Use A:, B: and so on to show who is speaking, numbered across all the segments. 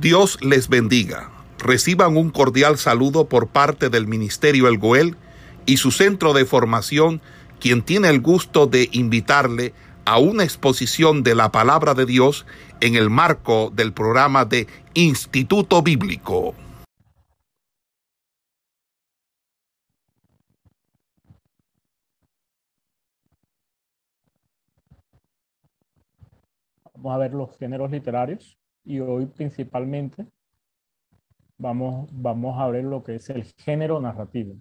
A: Dios les bendiga. Reciban un cordial saludo por parte del Ministerio El Goel y su centro de formación, quien tiene el gusto de invitarle a una exposición de la palabra de Dios en el marco del programa de Instituto Bíblico.
B: Vamos a ver los géneros literarios y hoy principalmente vamos, vamos a ver lo que es el género narrativo.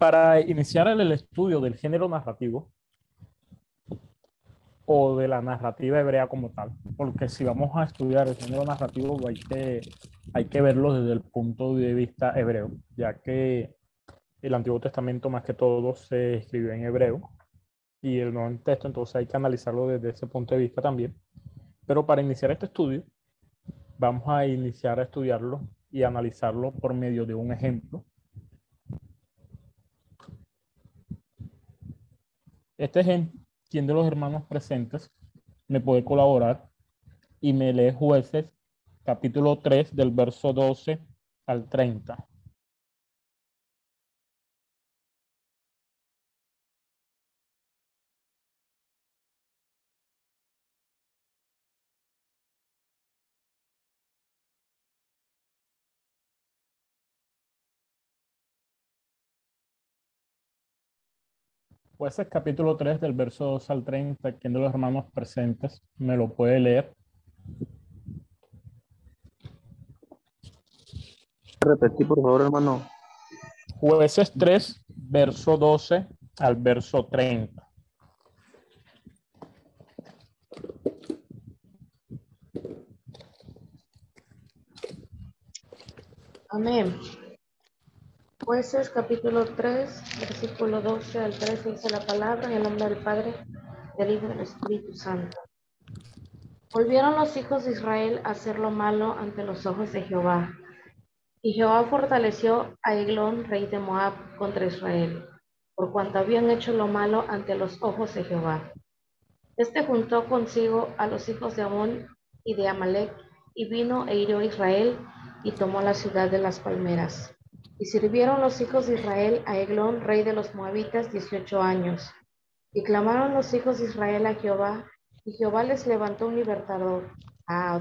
B: Para iniciar el estudio del género narrativo o de la narrativa hebrea como tal, porque si vamos a estudiar el género narrativo hay que, hay que verlo desde el punto de vista hebreo, ya que el Antiguo Testamento más que todo se escribió en hebreo y el Nuevo Texto, entonces hay que analizarlo desde ese punto de vista también. Pero para iniciar este estudio, vamos a iniciar a estudiarlo y analizarlo por medio de un ejemplo Este ejemplo, quien de los hermanos presentes me puede colaborar y me lee jueces capítulo 3 del verso 12 al 30. Pues es capítulo 3 del verso 2 al 30. ¿Quién de los hermanos presentes me lo puede leer?
C: Repetí, por favor, hermano.
B: Jueces 3, verso 12 al verso 30.
D: Amén. Jueces capítulo 3, versículo 12 al 13 dice la palabra en el nombre del Padre, del Hijo y del Espíritu Santo. Volvieron los hijos de Israel a hacer lo malo ante los ojos de Jehová. Y Jehová fortaleció a Eglón, rey de Moab, contra Israel, por cuanto habían hecho lo malo ante los ojos de Jehová. Este juntó consigo a los hijos de Amón y de Amalek, y vino e hirió a Israel, y tomó la ciudad de las palmeras. Y sirvieron los hijos de Israel a Eglón, rey de los moabitas, dieciocho años. Y clamaron los hijos de Israel a Jehová, y Jehová les levantó un libertador, a,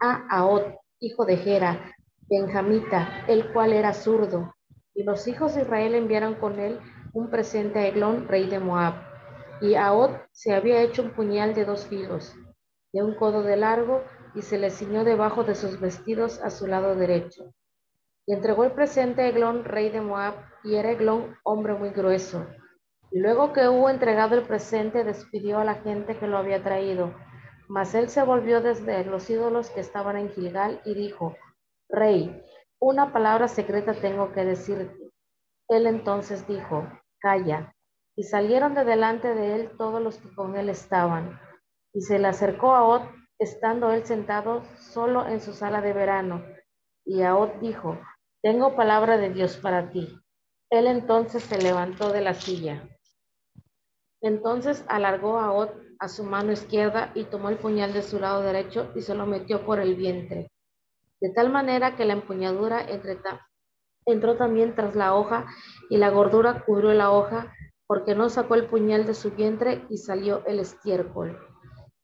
D: a hijo de Gera, benjamita, el cual era zurdo. Y los hijos de Israel enviaron con él un presente a Eglón, rey de Moab. Y Aod se había hecho un puñal de dos filos, de un codo de largo, y se le ciñó debajo de sus vestidos a su lado derecho. Y entregó el presente a Eglón, rey de Moab, y era Eglón hombre muy grueso. Y luego que hubo entregado el presente, despidió a la gente que lo había traído. Mas él se volvió desde los ídolos que estaban en Gilgal y dijo, Rey, una palabra secreta tengo que decirte. Él entonces dijo, Calla. Y salieron de delante de él todos los que con él estaban. Y se le acercó a Ot, estando él sentado solo en su sala de verano. Y a dijo, tengo palabra de Dios para ti. Él entonces se levantó de la silla. Entonces alargó a Ot a su mano izquierda y tomó el puñal de su lado derecho y se lo metió por el vientre. De tal manera que la empuñadura entró también tras la hoja y la gordura cubrió la hoja porque no sacó el puñal de su vientre y salió el estiércol.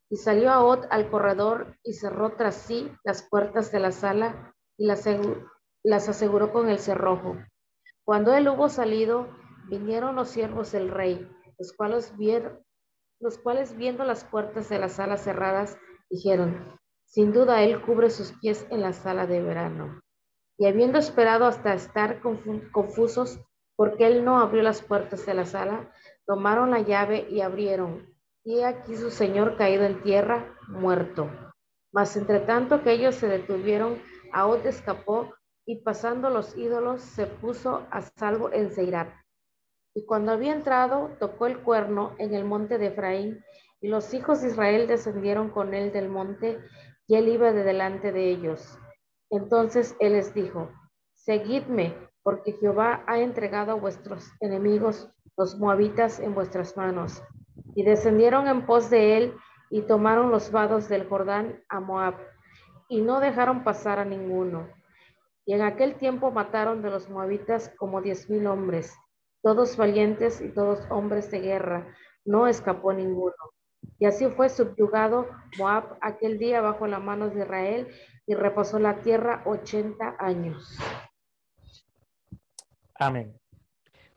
D: Y salió a Ot al corredor y cerró tras sí las puertas de la sala y las las aseguró con el cerrojo. Cuando él hubo salido, vinieron los siervos del rey, los cuales, vieron, los cuales viendo las puertas de la sala cerradas, dijeron, sin duda él cubre sus pies en la sala de verano. Y habiendo esperado hasta estar confusos porque él no abrió las puertas de la sala, tomaron la llave y abrieron. Y aquí su señor caído en tierra, muerto. Mas entre tanto que ellos se detuvieron, Aod escapó y pasando los ídolos se puso a salvo en Seirat. Y cuando había entrado, tocó el cuerno en el monte de Efraín, y los hijos de Israel descendieron con él del monte, y él iba de delante de ellos. Entonces él les dijo, Seguidme, porque Jehová ha entregado a vuestros enemigos, los moabitas, en vuestras manos. Y descendieron en pos de él, y tomaron los vados del Jordán a Moab, y no dejaron pasar a ninguno. Y en aquel tiempo mataron de los moabitas como diez mil hombres, todos valientes y todos hombres de guerra, no escapó ninguno. Y así fue subyugado Moab aquel día bajo la mano de Israel y reposó la tierra ochenta años.
B: Amén.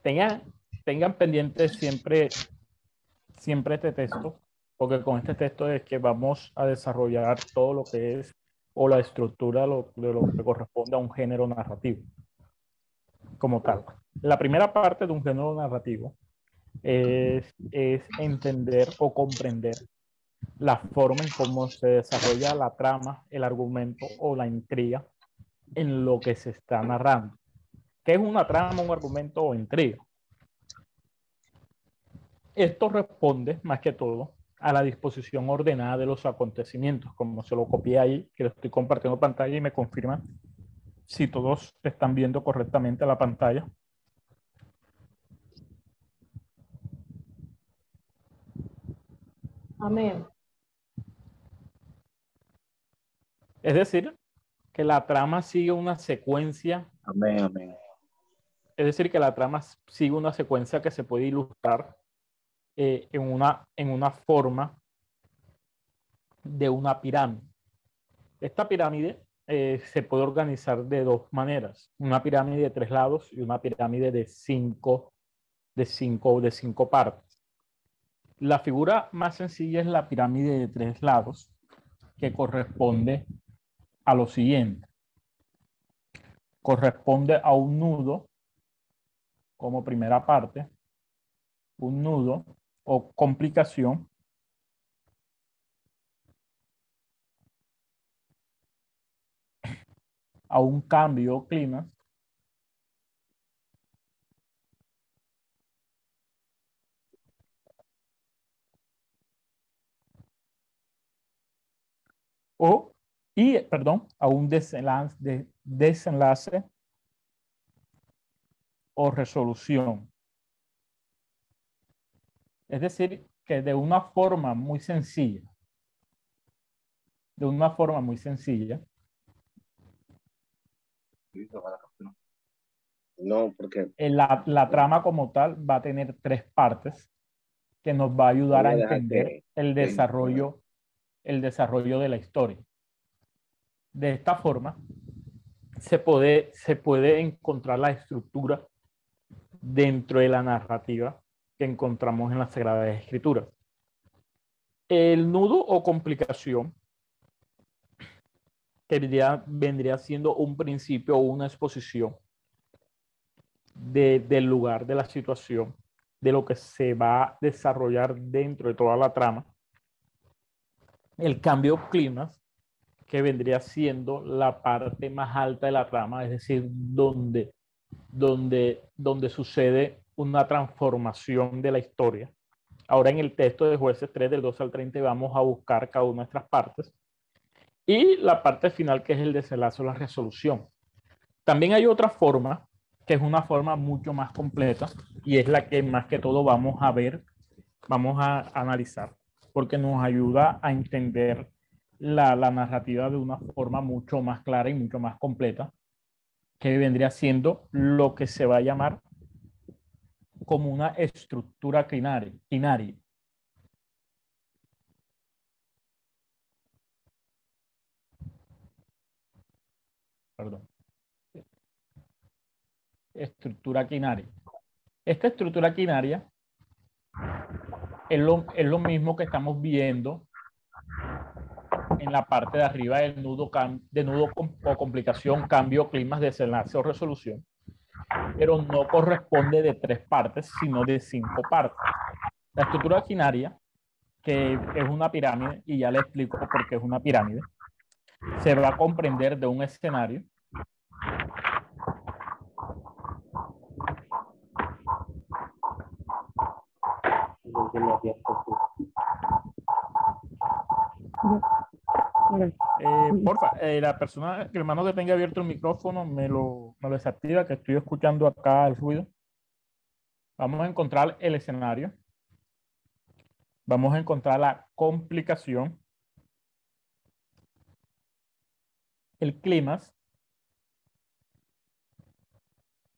B: Tengan, tengan pendientes siempre, siempre este texto, porque con este texto es que vamos a desarrollar todo lo que es o la estructura de lo que corresponde a un género narrativo como tal. La primera parte de un género narrativo es, es entender o comprender la forma en cómo se desarrolla la trama, el argumento o la intriga en lo que se está narrando. ¿Qué es una trama, un argumento o intriga? Esto responde más que todo a la disposición ordenada de los acontecimientos, como se lo copié ahí, que lo estoy compartiendo pantalla y me confirma si todos están viendo correctamente la pantalla.
D: Amén.
B: Es decir, que la trama sigue una secuencia.
C: Amén, amén.
B: Es decir, que la trama sigue una secuencia que se puede ilustrar eh, en, una, en una forma de una pirámide. Esta pirámide eh, se puede organizar de dos maneras, una pirámide de tres lados y una pirámide de cinco, de cinco, de cinco partes. La figura más sencilla es la pirámide de tres lados, que corresponde a lo siguiente. Corresponde a un nudo como primera parte, un nudo o complicación. A un cambio clima. O y perdón a un desenlace, de, desenlace o resolución es decir que de una forma muy sencilla de una forma muy sencilla
C: no, porque...
B: La, la, trama como tal va a tener tres partes que nos va a ayudar a entender el desarrollo, el desarrollo de la historia. De esta forma, se puede, se puede encontrar la estructura dentro de la narrativa que encontramos en las Sagradas Escrituras. El nudo o complicación que vendría, siendo un principio o una exposición de, del lugar, de la situación, de lo que se va a desarrollar dentro de toda la trama. El cambio clima, que vendría siendo la parte más alta de la trama, es decir, donde, donde, donde sucede una transformación de la historia. Ahora en el texto de jueces 3 del 2 al 30 vamos a buscar cada una de nuestras partes y la parte final que es el desenlace o la resolución. También hay otra forma, que es una forma mucho más completa y es la que más que todo vamos a ver, vamos a analizar, porque nos ayuda a entender la, la narrativa de una forma mucho más clara y mucho más completa, que vendría siendo lo que se va a llamar como una estructura quinaria. perdón. Estructura quinaria. Esta estructura quinaria es lo, es lo mismo que estamos viendo en la parte de arriba del nudo, de nudo o complicación, cambio, climas, desenlace o resolución, pero no corresponde de tres partes, sino de cinco partes. La estructura quinaria, que es una pirámide, y ya le explico por qué es una pirámide, se va a comprender de un escenario
C: tiene abierto.
B: Eh, porfa, eh, la persona, el hermano que tenga abierto el micrófono, me lo, me lo desactiva, que estoy escuchando acá el ruido. Vamos a encontrar el escenario. Vamos a encontrar la complicación. El clímax.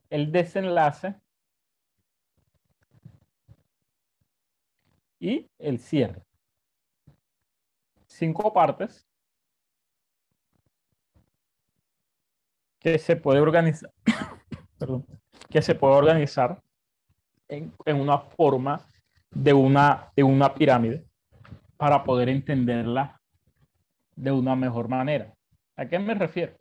B: El desenlace. Y el cierre. Cinco partes que se puede organizar, perdón, que se puede organizar en, en, una forma de una, de una pirámide para poder entenderla de una mejor manera. ¿A qué me refiero?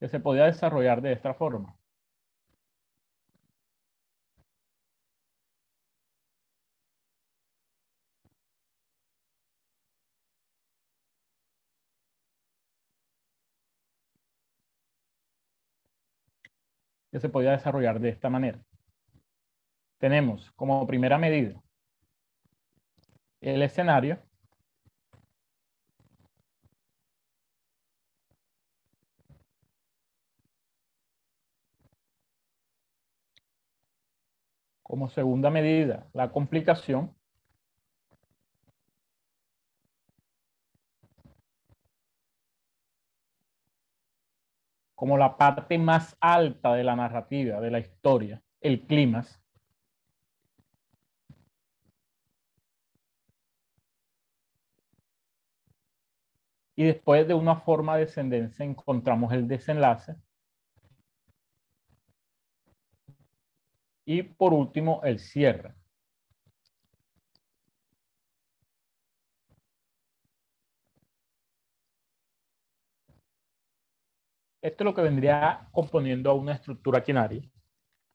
B: Que se podía desarrollar de esta forma. Que se podía desarrollar de esta manera. Tenemos como primera medida el escenario. Como segunda medida, la complicación. Como la parte más alta de la narrativa, de la historia, el clima. Y después de una forma descendencia encontramos el desenlace. Y por último, el cierre. Esto es lo que vendría componiendo a una estructura quinaria,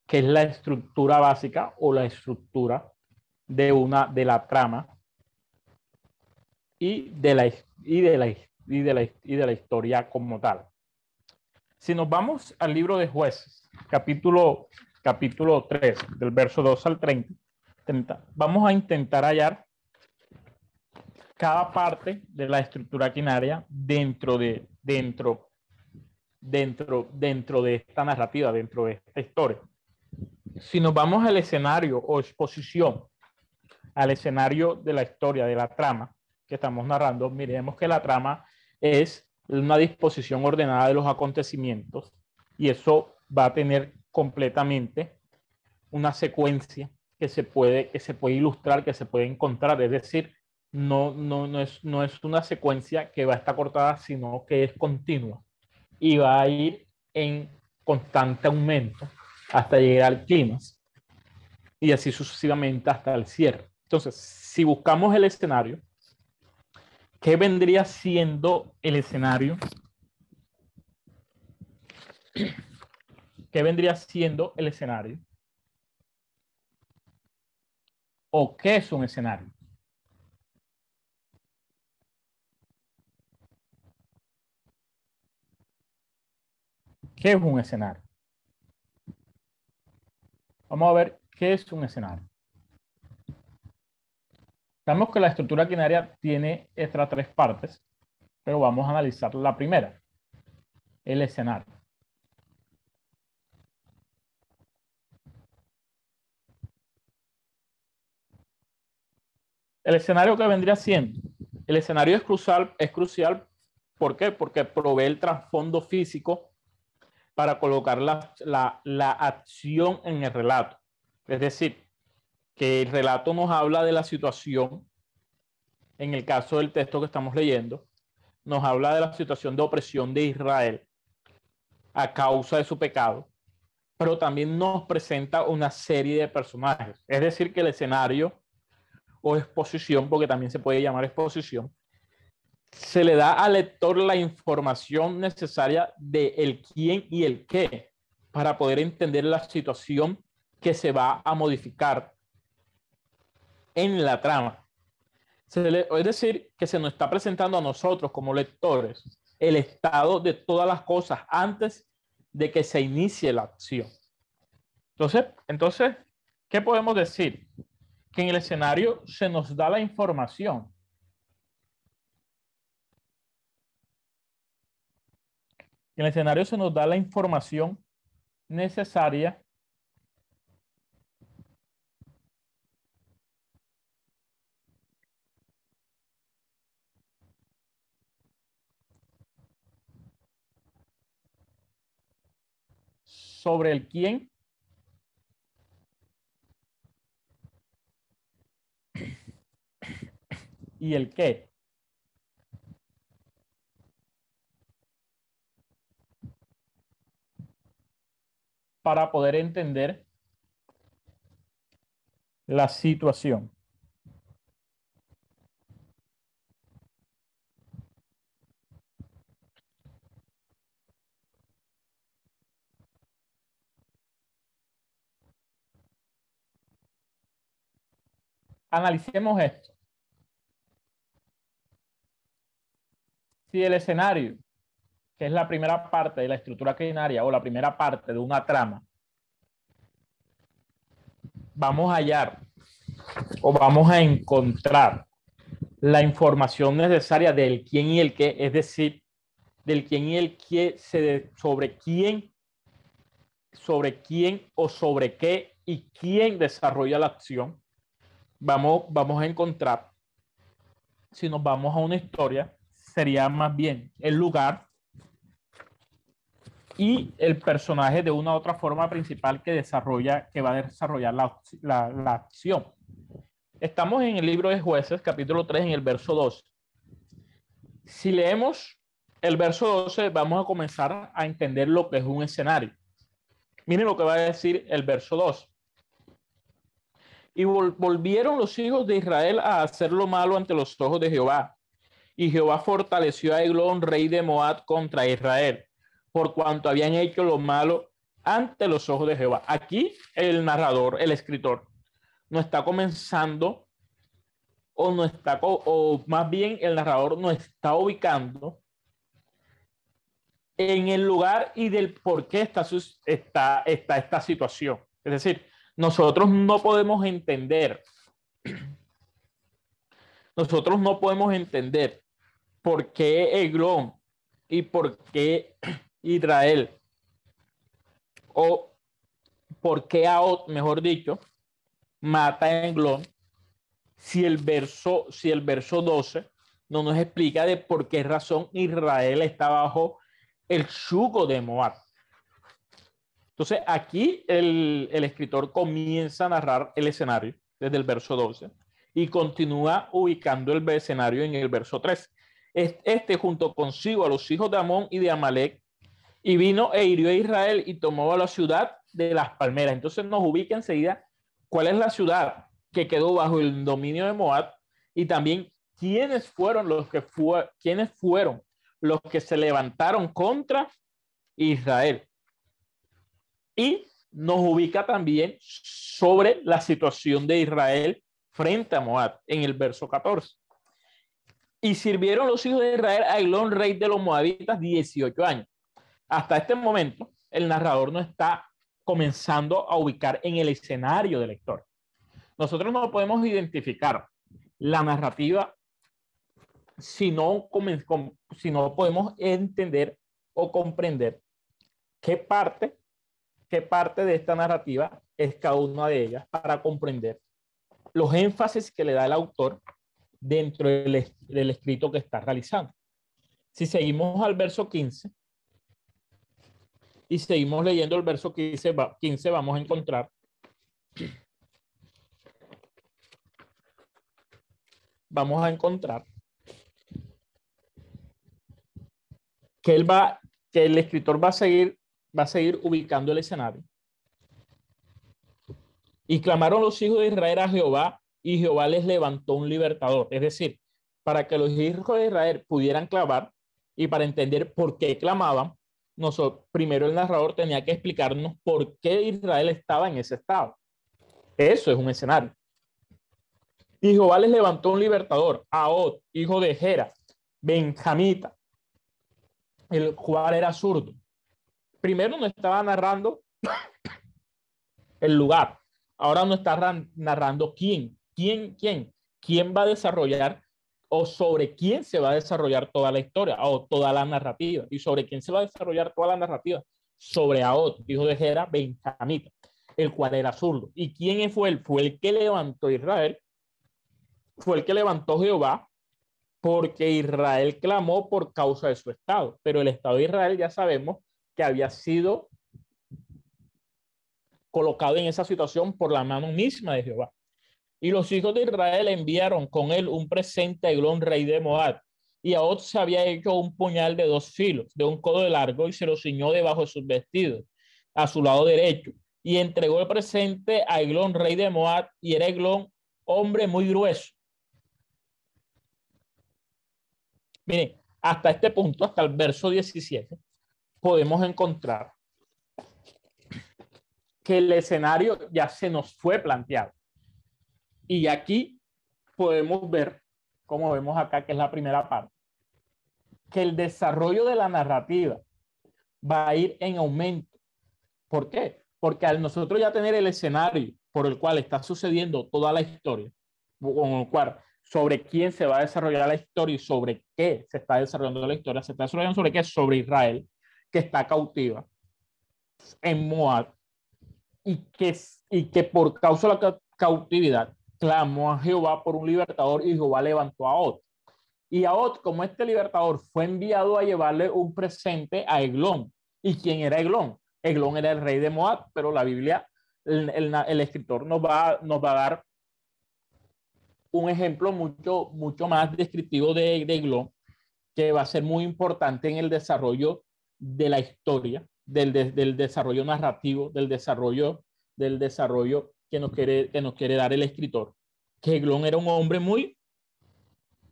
B: que es la estructura básica o la estructura de, una, de la trama y de la, y, de la, y, de la, y de la historia como tal. Si nos vamos al libro de jueces, capítulo, capítulo 3, del verso 2 al 30, 30 vamos a intentar hallar cada parte de la estructura quinaria dentro de, dentro dentro, dentro de esta narrativa, dentro de esta historia. Si nos vamos al escenario o exposición, al escenario de la historia, de la trama que estamos narrando, miremos que la trama es una disposición ordenada de los acontecimientos y eso va a tener completamente una secuencia que se puede, que se puede ilustrar, que se puede encontrar, es decir, no, no, no, es, no es una secuencia que va a estar cortada, sino que es continua y va a ir en constante aumento hasta llegar al clima y así sucesivamente hasta el cierre. Entonces, si buscamos el escenario, ¿qué vendría siendo el escenario? ¿Qué vendría siendo el escenario? ¿O qué es un escenario? ¿Qué es un escenario? Vamos a ver qué es un escenario. Sabemos que la estructura quinaria tiene estas tres partes, pero vamos a analizar la primera, el escenario. El escenario que vendría siendo, el escenario es crucial, es crucial, ¿por qué? Porque provee el trasfondo físico para colocar la, la, la, acción en el relato. Es decir, que el relato nos habla de la situación, en el caso del texto que estamos leyendo, nos habla de la situación de opresión de Israel a causa de su pecado, pero también nos presenta una serie de personajes. Es decir, que el escenario o exposición, porque también se puede llamar exposición, se le da al lector la información necesaria de el quién y el qué para poder entender la situación que se va a modificar en la trama. es decir, que se nos está presentando a nosotros como lectores el estado de todas las cosas antes de que se inicie la acción. Entonces, entonces, ¿qué podemos decir? Que en el escenario se nos da la información. En el escenario se nos da la información necesaria sobre el quién y el qué. Para poder entender la situación. Analicemos esto. Si el escenario, que es la primera parte de la estructura crinaria o la primera parte de una trama, vamos a hallar o vamos a encontrar la información necesaria del quién y el qué, es decir, del quién y el qué, sobre quién, sobre quién o sobre qué y quién desarrolla la acción. Vamos, vamos a encontrar, si nos vamos a una historia, sería más bien el lugar y el personaje de una u otra forma principal que desarrolla, que va a desarrollar la, la, acción. Estamos en el libro de jueces, capítulo 3, en el verso 2. Si leemos el verso 12, vamos a comenzar a entender lo que es un escenario. Miren lo que va a decir el verso 2. Y volvieron los hijos de Israel a hacer lo malo ante los ojos de Jehová. Y Jehová fortaleció a Eglón, rey de Moab, contra Israel, por cuanto habían hecho lo malo ante los ojos de Jehová. Aquí el narrador, el escritor, no está comenzando o no está, o más bien el narrador no está ubicando en el lugar y del por qué está, está, está esta situación. Es decir, nosotros no podemos entender, nosotros no podemos entender por qué Eglón y por qué Israel, o por qué Aot, mejor dicho, mata a Eglón, si el verso, si el verso 12 no nos explica de por qué razón Israel está bajo el yugo de Moab. Entonces, aquí el, escritor comienza a narrar el escenario desde el verso 12 y continúa ubicando el escenario en el verso 3. Este junto consigo a los hijos de Amón y de Amalek, y vino e hirió a Israel y tomó a la ciudad de las palmeras. Entonces nos ubica enseguida cuál es la ciudad que quedó bajo el dominio de Moab y también quiénes fueron los que fue, quiénes fueron los que se levantaron contra Israel y nos ubica también sobre la situación de Israel frente a Moab en el verso 14. Y sirvieron los hijos de Israel a Elón, rey de los moabitas, 18 años. Hasta este momento, el narrador no está comenzando a ubicar en el escenario del lector. Nosotros no podemos identificar la narrativa si no, si no podemos entender o comprender qué parte qué parte de esta narrativa es cada una de ellas para comprender los énfasis que le da el autor dentro del, del escrito que está realizando. Si seguimos al verso 15 y seguimos leyendo el verso 15, 15 vamos a encontrar vamos a encontrar que él va que el escritor va a seguir va a seguir ubicando el escenario. Y clamaron los hijos de Israel a Jehová y Jehová les levantó un libertador. Es decir, para que los hijos de Israel pudieran clamar y para entender por qué clamaban, primero el narrador tenía que explicarnos por qué Israel estaba en ese estado. Eso es un escenario. Y Jehová les levantó un libertador, Aod, hijo de Gera, Benjamita, el cual era zurdo primero nos estaba narrando el lugar, ahora nos está narrando quién, quién, quién, quién va a desarrollar o sobre quién se va a desarrollar toda la historia o toda la narrativa. Y sobre quién se va a desarrollar toda la narrativa. Sobre Aot, hijo de Gera, Benjamita, el cual era zurdo. ¿Y quién fue él? Fue el que levantó Israel. Fue el que levantó Jehová porque Israel clamó por causa de su estado. Pero el estado de Israel ya sabemos que había sido colocado en esa situación por la mano misma de Jehová. Y los hijos de Israel enviaron con él un presente a Eglón, rey de Moab. Y a otro se había hecho un puñal de dos filos, de un codo de largo, y se lo ciñó debajo de sus vestidos, a su lado derecho. Y entregó el presente a Eglón, rey de Moab, y era Eglón, hombre muy grueso. Miren, hasta este punto, hasta el verso 17, podemos encontrar que el escenario ya se nos fue planteado. Y aquí podemos ver, como vemos acá, que es la primera parte, que el desarrollo de la narrativa va a ir en aumento. ¿Por qué? Porque al nosotros ya tener el escenario por el cual está sucediendo toda la historia, con el cual sobre quién se va a desarrollar la historia y sobre qué se está desarrollando la historia, se está desarrollando sobre qué, sobre Israel, que está cautiva en Moab y que, y que por causa de la cautividad clamó a Jehová por un libertador y Jehová levantó a Ot. Y a Ot, como este libertador, fue enviado a llevarle un presente a Eglón. ¿Y quién era Eglón? Eglón era el rey de Moab, pero la Biblia, el, el, escritor nos va, nos va a dar un ejemplo mucho, mucho más descriptivo de, de Eglón, que va a ser muy importante en el desarrollo de la historia, del, del desarrollo narrativo, del desarrollo, del desarrollo que nos quiere, que nos quiere dar el escritor, que Eglón era un hombre muy,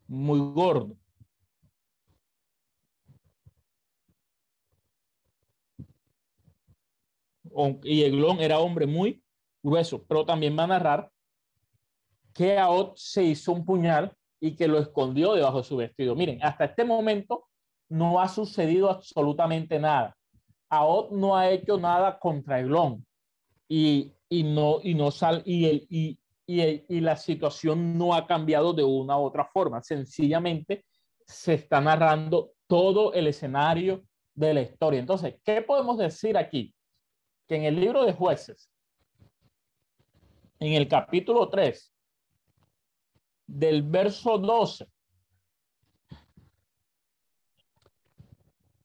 B: muy gordo. Y Eglón era hombre muy grueso, pero también va a narrar que Aot se hizo un puñal y que lo escondió debajo de su vestido. Miren, hasta este momento no ha sucedido absolutamente nada. Aot no ha hecho nada contra Eglón. Y y no, y no sal, y, el, y, y, la situación no ha cambiado de una u otra forma. Sencillamente se está narrando todo el escenario de la historia. Entonces, ¿qué podemos decir aquí? Que en el libro de jueces, en el capítulo 3, del verso 12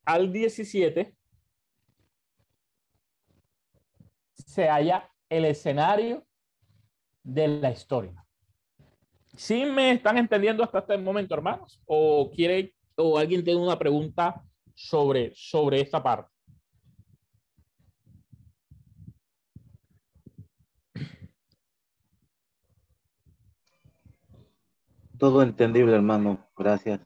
B: al 17, se haya el escenario de la historia. ¿Sí me están entendiendo hasta este momento, hermanos? ¿O quiere o alguien tiene una pregunta sobre, sobre esta parte?
C: Todo entendible, hermano. Gracias.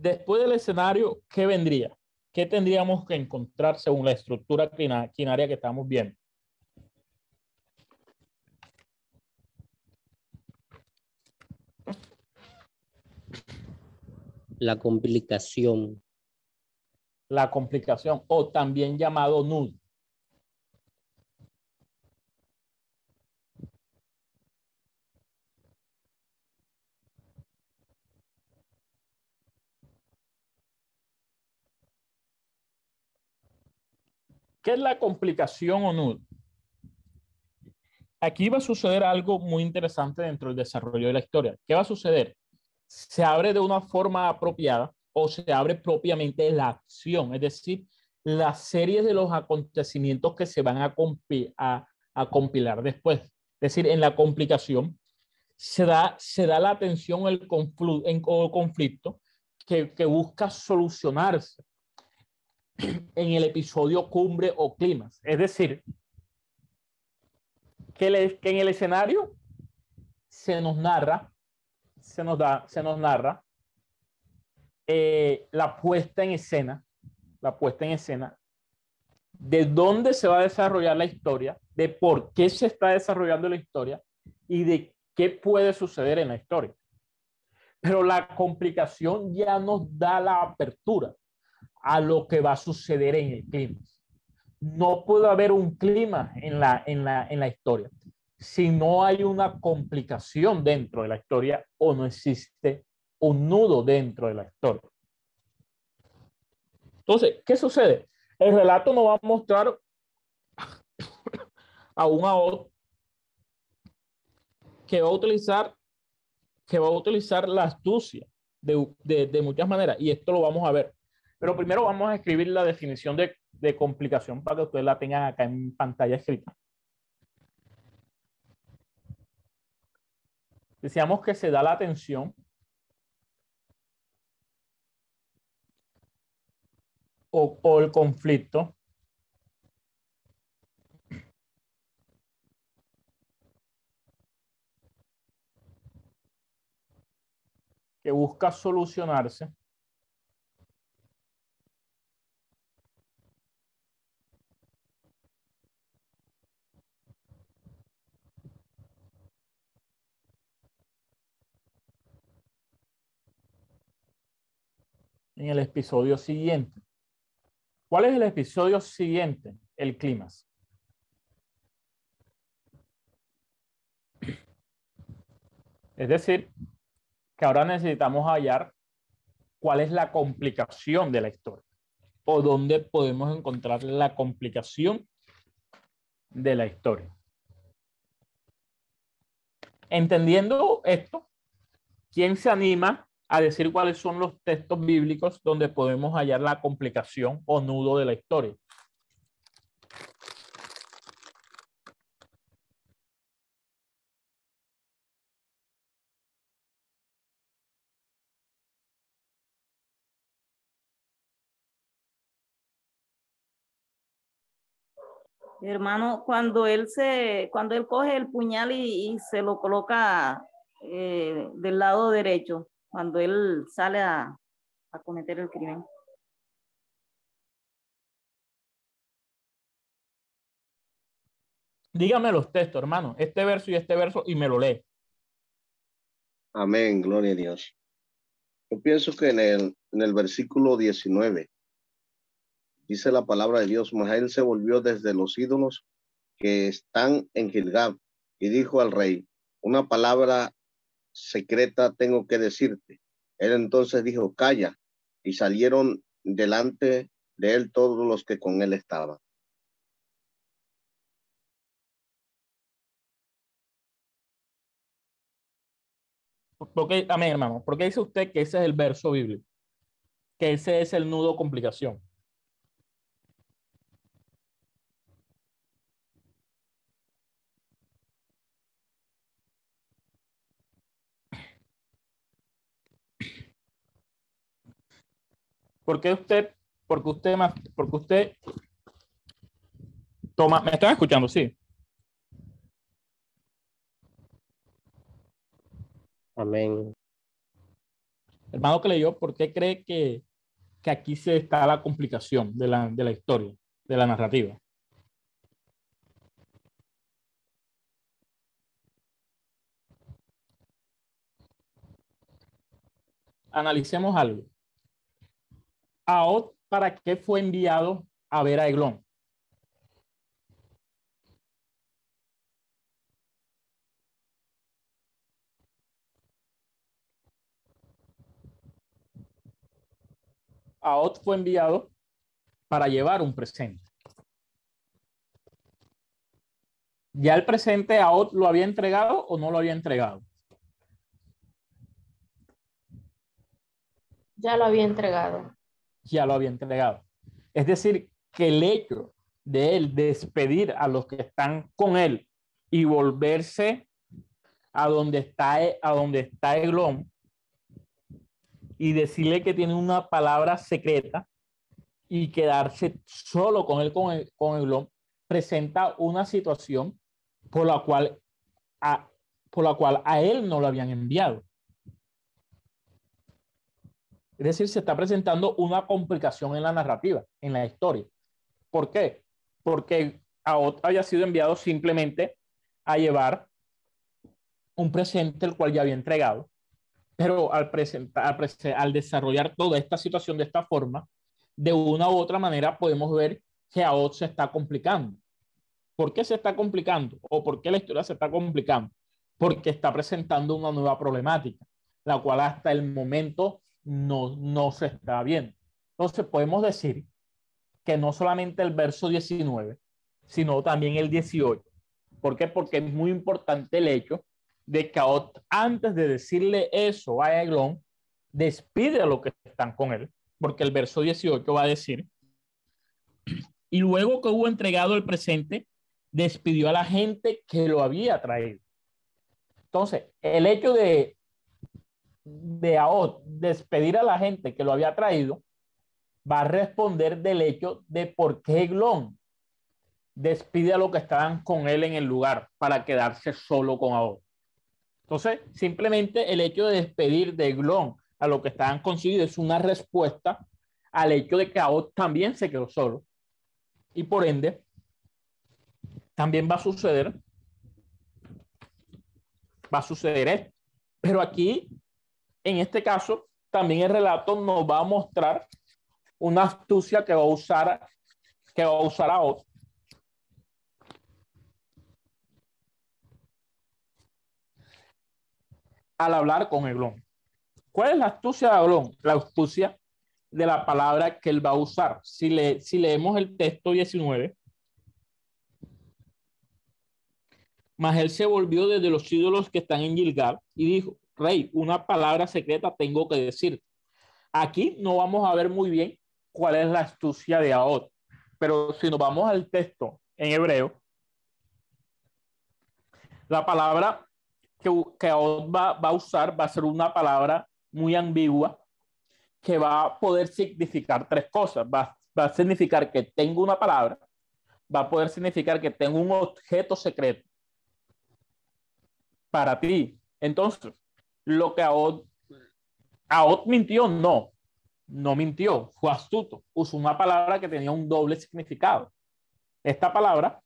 B: Después del escenario, ¿qué vendría? ¿Qué tendríamos que encontrar según la estructura quinaria que estamos viendo?
E: La complicación.
B: La complicación, o también llamado nudo. ¿Qué es la complicación o nudo? Aquí va a suceder algo muy interesante dentro del desarrollo de la historia. ¿Qué va a suceder? Se abre de una forma apropiada o se abre propiamente la acción, es decir, la serie de los acontecimientos que se van a, compilar después. Es decir, en la complicación se da, la atención el conflicto que, que busca solucionarse en el episodio cumbre o climas. Es decir, que, en el escenario se nos narra, se nos da, se nos narra eh, la puesta en escena, la puesta en escena de dónde se va a desarrollar la historia, de por qué se está desarrollando la historia y de qué puede suceder en la historia. Pero la complicación ya nos da la apertura a lo que va a suceder en el clima. No puede haber un clima en la, en la, en la historia si no hay una complicación dentro de la historia o no existe un nudo dentro de la historia. Entonces, ¿qué sucede? El relato nos va a mostrar a un AOT que va a utilizar que va a utilizar la astucia de, muchas maneras y esto lo vamos a ver. Pero primero vamos a escribir la definición de, complicación para que ustedes la tengan acá en pantalla escrita. Decíamos que se da la atención. O, el conflicto. Que busca solucionarse en el episodio siguiente. ¿Cuál es el episodio siguiente? El clímax. Es decir, que ahora necesitamos hallar cuál es la complicación de la historia o dónde podemos encontrar la complicación de la historia. Entendiendo esto, ¿quién se anima a decir cuáles son los textos bíblicos donde podemos hallar la complicación o nudo de la historia.
F: Hermano, cuando él se, cuando él coge el puñal y, se lo coloca eh, del lado derecho, cuando él sale a, cometer el crimen.
B: Dígame los textos, hermano, este verso y este verso, y me lo lee.
G: Amén, gloria a Dios. Yo pienso que en el, en el versículo 19 dice la palabra de Dios, mas él se volvió desde los ídolos que están en Gilgab y dijo al rey, una palabra secreta tengo que decirte. Él entonces dijo, calla, y salieron delante de él todos los que con él estaban.
B: Porque, amén, hermano, porque dice usted que ese es el verso bíblico, que ese es el nudo complicación. ¿Por qué usted, porque usted más, porque usted toma, me están escuchando, sí.
E: Amén.
B: Hermano que leyó, ¿por qué cree que, que aquí se está la complicación de la, de la historia, de la narrativa? Analicemos algo. Aot, ¿para qué fue enviado a ver a Eglón? Aot fue enviado para llevar un presente. ¿Ya el presente Aot lo había entregado o no lo había entregado?
D: Ya lo había entregado
B: ya lo había entregado. Es decir, que el hecho de él despedir a los que están con él y volverse a donde está, a donde está y decirle que tiene una palabra secreta y quedarse solo con él, con, el, con presenta una situación por la cual a, por la cual a él no lo habían enviado. Es decir, se está presentando una complicación en la narrativa, en la historia. ¿Por qué? Porque Aot había sido enviado simplemente a llevar un presente el cual ya había entregado, Pero al, presentar, al, al desarrollar toda esta situación de esta forma, de una u otra manera podemos ver que AOT se está complicando. ¿Por qué se está complicando? ¿O por qué la historia se está complicando? Porque está presentando una nueva problemática, la cual hasta el momento no, no se está viendo. Entonces podemos decir que no solamente el verso 19, sino también el 18. ¿Por qué? Porque es muy importante el hecho de que antes de decirle eso a Eglón, despide a los que están con él, porque el verso 18 va a decir, y luego que hubo entregado el presente, despidió a la gente que lo había traído. Entonces, el hecho de, de Aot despedir a la gente que lo había traído, va a responder del hecho de por qué Eglón despide a los que estaban con él en el lugar para quedarse solo con Aot. Entonces, simplemente el hecho de despedir de Eglón a lo que estaban consigo es una respuesta al hecho de que Aot también se quedó solo. Y por ende, también va a suceder, va a suceder esto. Pero aquí, en este caso, también el relato nos va a mostrar una astucia que va a usar, que va a usar Aot al hablar con Eglón. ¿Cuál es la astucia de Eglón? La astucia de la palabra que él va a usar. Si, le, si leemos el texto 19, mas él se volvió desde los ídolos que están en Gilgal y dijo, rey, una palabra secreta tengo que decir. Aquí no vamos a ver muy bien cuál es la astucia de Aot, pero si nos vamos al texto en hebreo, la palabra que, que Aot va, va a usar va a ser una palabra muy ambigua que va a poder significar tres cosas. Va, va a significar que tengo una palabra, va a poder significar que tengo un objeto secreto para ti. Entonces, lo que Aot, Aot mintió, no, no mintió, fue astuto, usó una palabra que tenía un doble significado. Esta palabra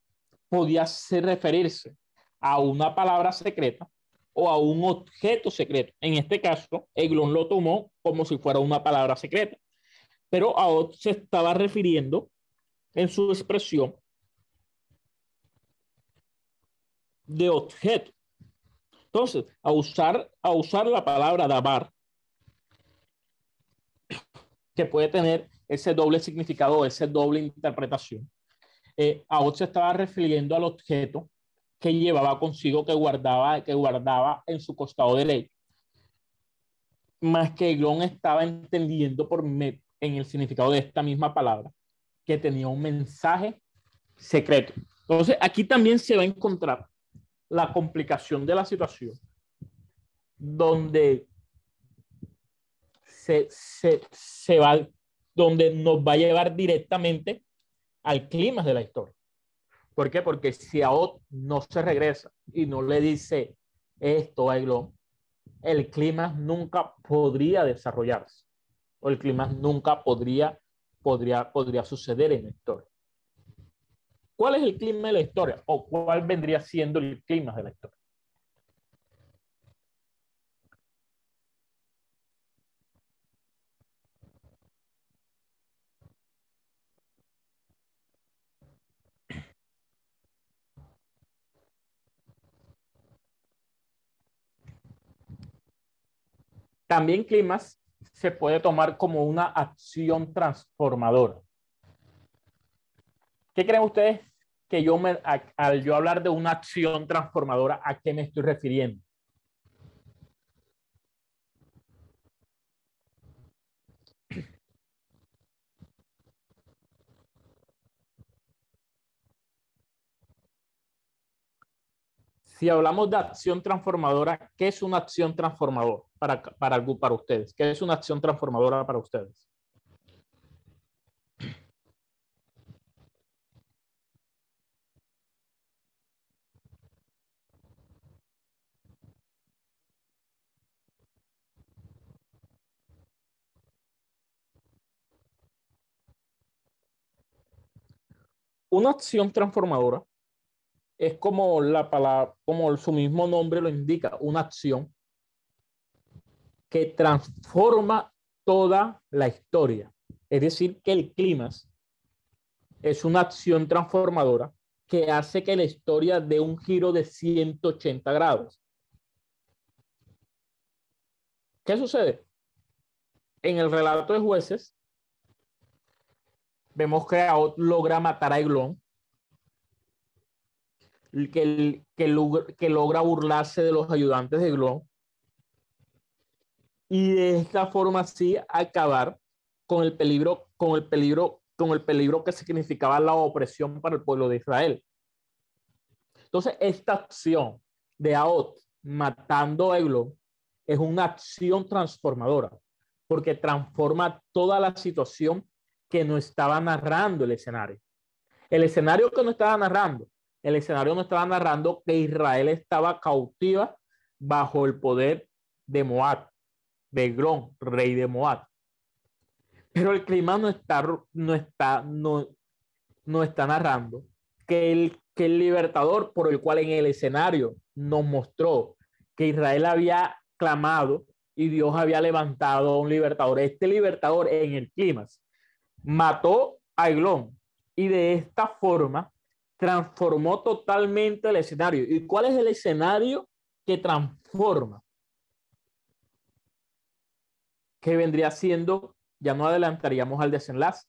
B: podía ser referirse a una palabra secreta o a un objeto secreto. En este caso, Eglon lo tomó como si fuera una palabra secreta, pero Aot se estaba refiriendo en su expresión de objeto. Entonces, a usar, a usar la palabra dabar, que puede tener ese doble significado, esa doble interpretación, eh, Aot se estaba refiriendo al objeto que llevaba consigo, que guardaba, que guardaba en su costado derecho. Más que Eglon estaba entendiendo por en el significado de esta misma palabra, que tenía un mensaje secreto. Entonces, aquí también se va a encontrar la complicación de la situación, donde se, se, se va, donde nos va a llevar directamente al clima de la historia. ¿Por qué? Porque si Aot no se regresa y no le dice esto a Eglon, el clima nunca podría desarrollarse o el clima nunca podría, podría, podría suceder en la historia. ¿Cuál es el clima de la historia? ¿O cuál vendría siendo el clima de la historia? También climas se puede tomar como una acción transformadora. ¿Qué creen ustedes que yo me, a, al yo hablar de una acción transformadora, a qué me estoy refiriendo? Si hablamos de acción transformadora, ¿qué es una acción transformadora para, para, para ustedes? ¿Qué es una acción transformadora para ustedes? Una acción transformadora es como la palabra, como su mismo nombre lo indica, una acción que transforma toda la historia. Es decir, que el clima es una acción transformadora que hace que la historia dé un giro de 180 grados. ¿Qué sucede? En el relato de jueces, vemos que Aot logra matar a Eglón, que, que, que logra burlarse de los ayudantes de Eglón, y de esta forma sí acabar con el peligro, con el peligro, con el peligro que significaba la opresión para el pueblo de Israel. Entonces, esta acción de Aot matando a Eglon es una acción transformadora, porque transforma toda la situación que no estaba narrando el escenario. El escenario que no estaba narrando, el escenario no estaba narrando que Israel estaba cautiva bajo el poder de Moab, de Eglon, rey de Moab. Pero el clima no está, no está, no, no está narrando que el, que el libertador por el cual en el escenario nos mostró que Israel había clamado y Dios había levantado a un libertador. Este libertador en el clima mató a Eglón y de esta forma transformó totalmente el escenario. ¿Y cuál es el escenario que transforma? Que vendría siendo ya no adelantaríamos al desenlace,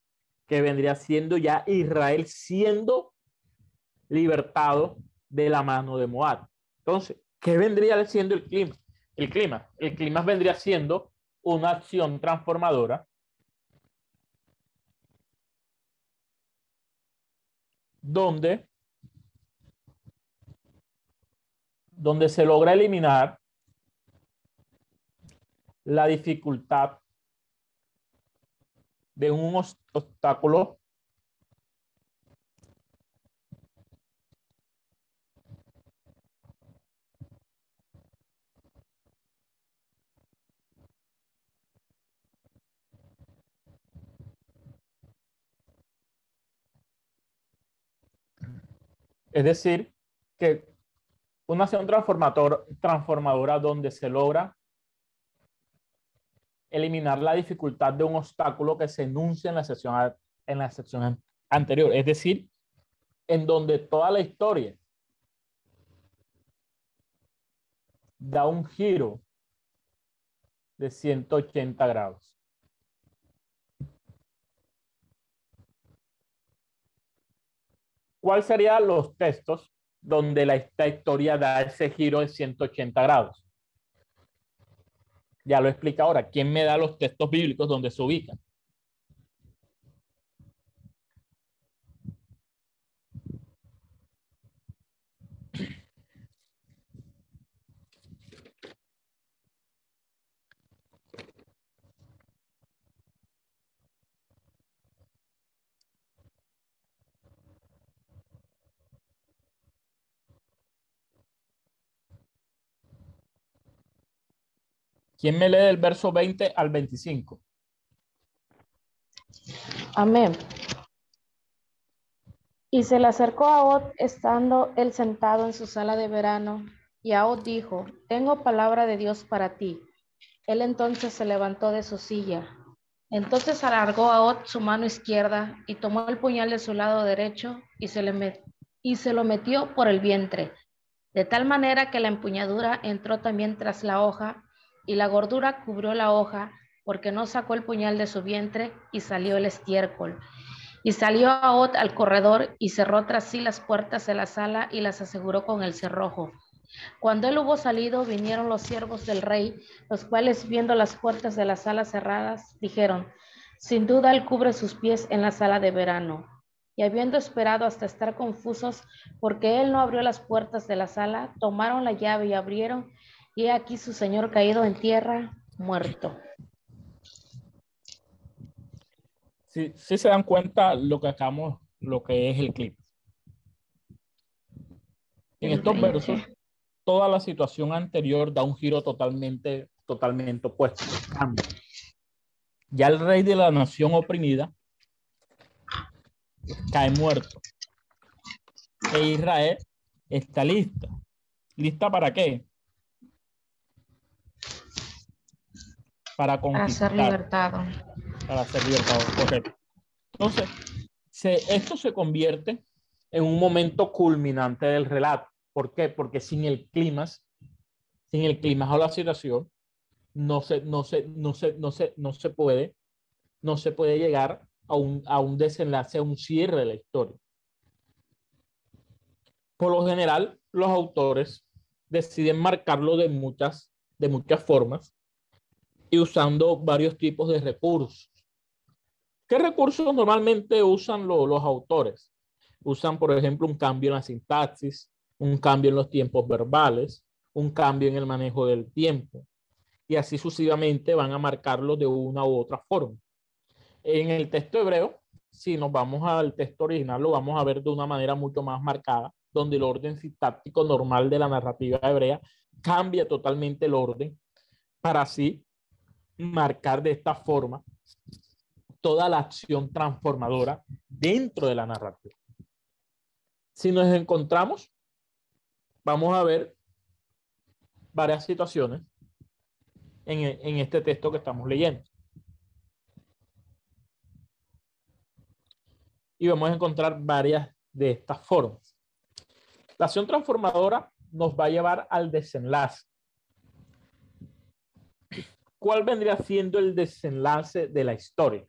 B: que vendría siendo ya Israel siendo libertado de la mano de Moab. Entonces, ¿qué vendría siendo el clima? El clima, el clima vendría siendo una acción transformadora donde donde se logra eliminar la dificultad de un obstáculo Es decir, que una acción transformadora donde se logra eliminar la dificultad de un obstáculo que se enuncia en la sección, en la sección anterior, es decir, en donde toda la historia da un giro de 180 grados. ¿Cuál serían los textos donde la, esta historia da ese giro de 180 grados? Ya lo explica ahora. ¿Quién me da los textos bíblicos donde se ubican? ¿Quién me lee del verso 20 al 25?
D: Amén. Y se le acercó a Ot estando él sentado en su sala de verano, y a Ot dijo, tengo palabra de Dios para ti. Él entonces se levantó de su silla. Entonces alargó a Ot su mano izquierda y tomó el puñal de su lado derecho y se lo metió por el vientre, de tal manera que la empuñadura entró también tras la hoja y la gordura cubrió la hoja, porque no sacó el puñal de su vientre, y salió el estiércol. Y salió Aot al corredor y cerró tras sí las puertas de la sala y las aseguró con el cerrojo. Cuando él hubo salido, vinieron los siervos del rey, los cuales, viendo las puertas de la sala cerradas, dijeron, sin duda él cubre sus pies en la sala de verano. Y habiendo esperado hasta estar confusos, porque él no abrió las puertas de la sala, tomaron la llave y abrieron, y aquí su señor caído en tierra, muerto.
B: Sí, sí se dan cuenta lo que acabamos, lo que es el clip. En estos versos, toda la situación anterior da un giro totalmente, totalmente opuesto. Ya el rey de la nación oprimida cae muerto. E Israel está lista. ¿Lista para qué? Para
D: Para ser
B: conquistar,
D: libertado.
B: para ser libertado, correcto. Entonces, se- esto se convierte en un momento culminante del relato. ¿Por qué? Porque sin el clima, sin el clima o la situación, no se, no se, no se, no se, no se puede, no se puede llegar a un, a un desenlace, a un cierre de la historia. Por lo general, los autores deciden marcarlo de muchas, de muchas formas y usando varios tipos de recursos. ¿Qué recursos normalmente usan lo- los autores? Usan, por ejemplo, un cambio en la sintaxis, un cambio en los tiempos verbales, un cambio en el manejo del tiempo. Y así sucesivamente van a marcarlo de una u otra forma. En el texto hebreo, si nos vamos al texto original, lo vamos a ver de una manera mucho más marcada, donde el orden sintáctico normal de la narrativa hebrea cambia totalmente el orden para así marcar de esta forma toda la acción transformadora dentro de la narrativa. Si nos encontramos, vamos a ver varias situaciones en, este texto que estamos leyendo. Y vamos a encontrar varias de estas formas. La acción transformadora nos va a llevar al desenlace. ¿Cuál vendría siendo el desenlace de la historia?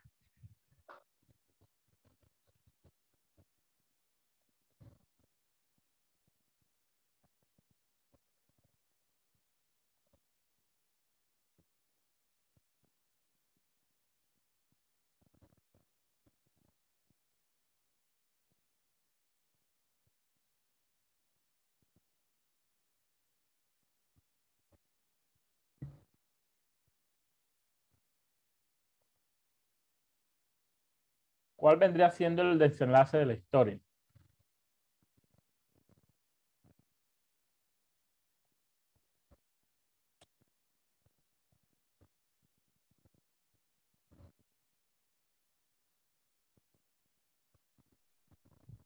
B: ¿Cuál vendría siendo el desenlace de la historia?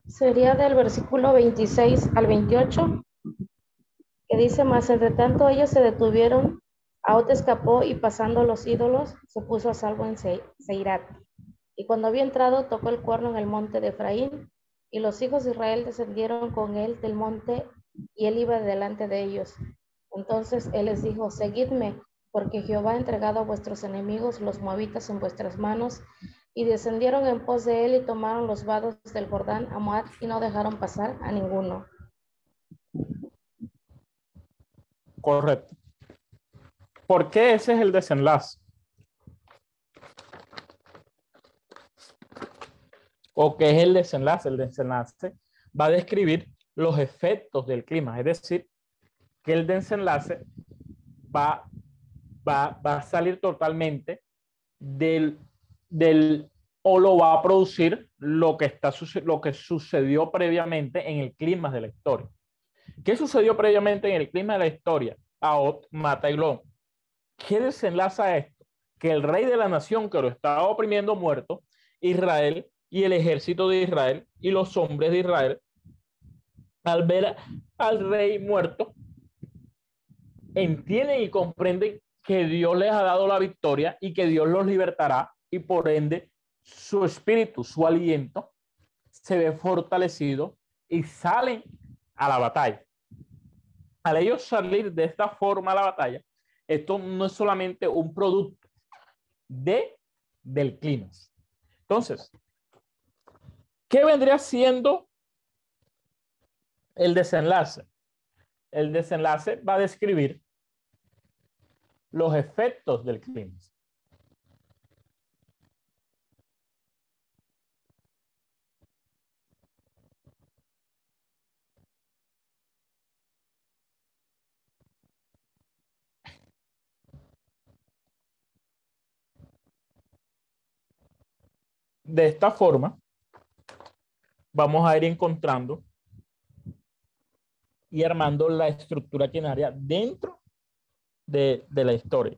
D: Sería del versículo 26 al 28, que dice, más entre tanto ellos se detuvieron, Aot escapó y pasando los ídolos, se puso a salvo en Se- Seirat. Y cuando había entrado, tocó el cuerno en el monte de Efraín, y los hijos de Israel descendieron con él del monte, y él iba delante de ellos. Entonces él les dijo, seguidme, porque Jehová ha entregado a vuestros enemigos, los moabitas, en vuestras manos. Y descendieron en pos de él y tomaron los vados del Jordán a Moab y no dejaron pasar a ninguno.
B: Correcto. ¿Por qué ese es el desenlace? ¿O qué es el desenlace? El desenlace va a describir los efectos del clima, es decir, que el desenlace va, va, va a salir totalmente del, del o lo va a producir lo que, está, lo que sucedió previamente en el clima de la historia. ¿Qué sucedió previamente en el clima de la historia? Aot mata a Eglón. ¿Qué desenlaza esto? Que el rey de la nación que lo estaba oprimiendo muerto, Israel y el ejército de Israel y los hombres de Israel, al ver al rey muerto, entienden y comprenden que Dios les ha dado la victoria y que Dios los libertará y por ende su espíritu, su aliento se ve fortalecido y salen a la batalla. Al ellos salir de esta forma a la batalla, esto no es solamente un producto de, del clima. Entonces, ¿qué vendría siendo el desenlace? El desenlace va a describir los efectos del clima. De esta forma, vamos a ir encontrando y armando la estructura quinaria dentro de, de la historia.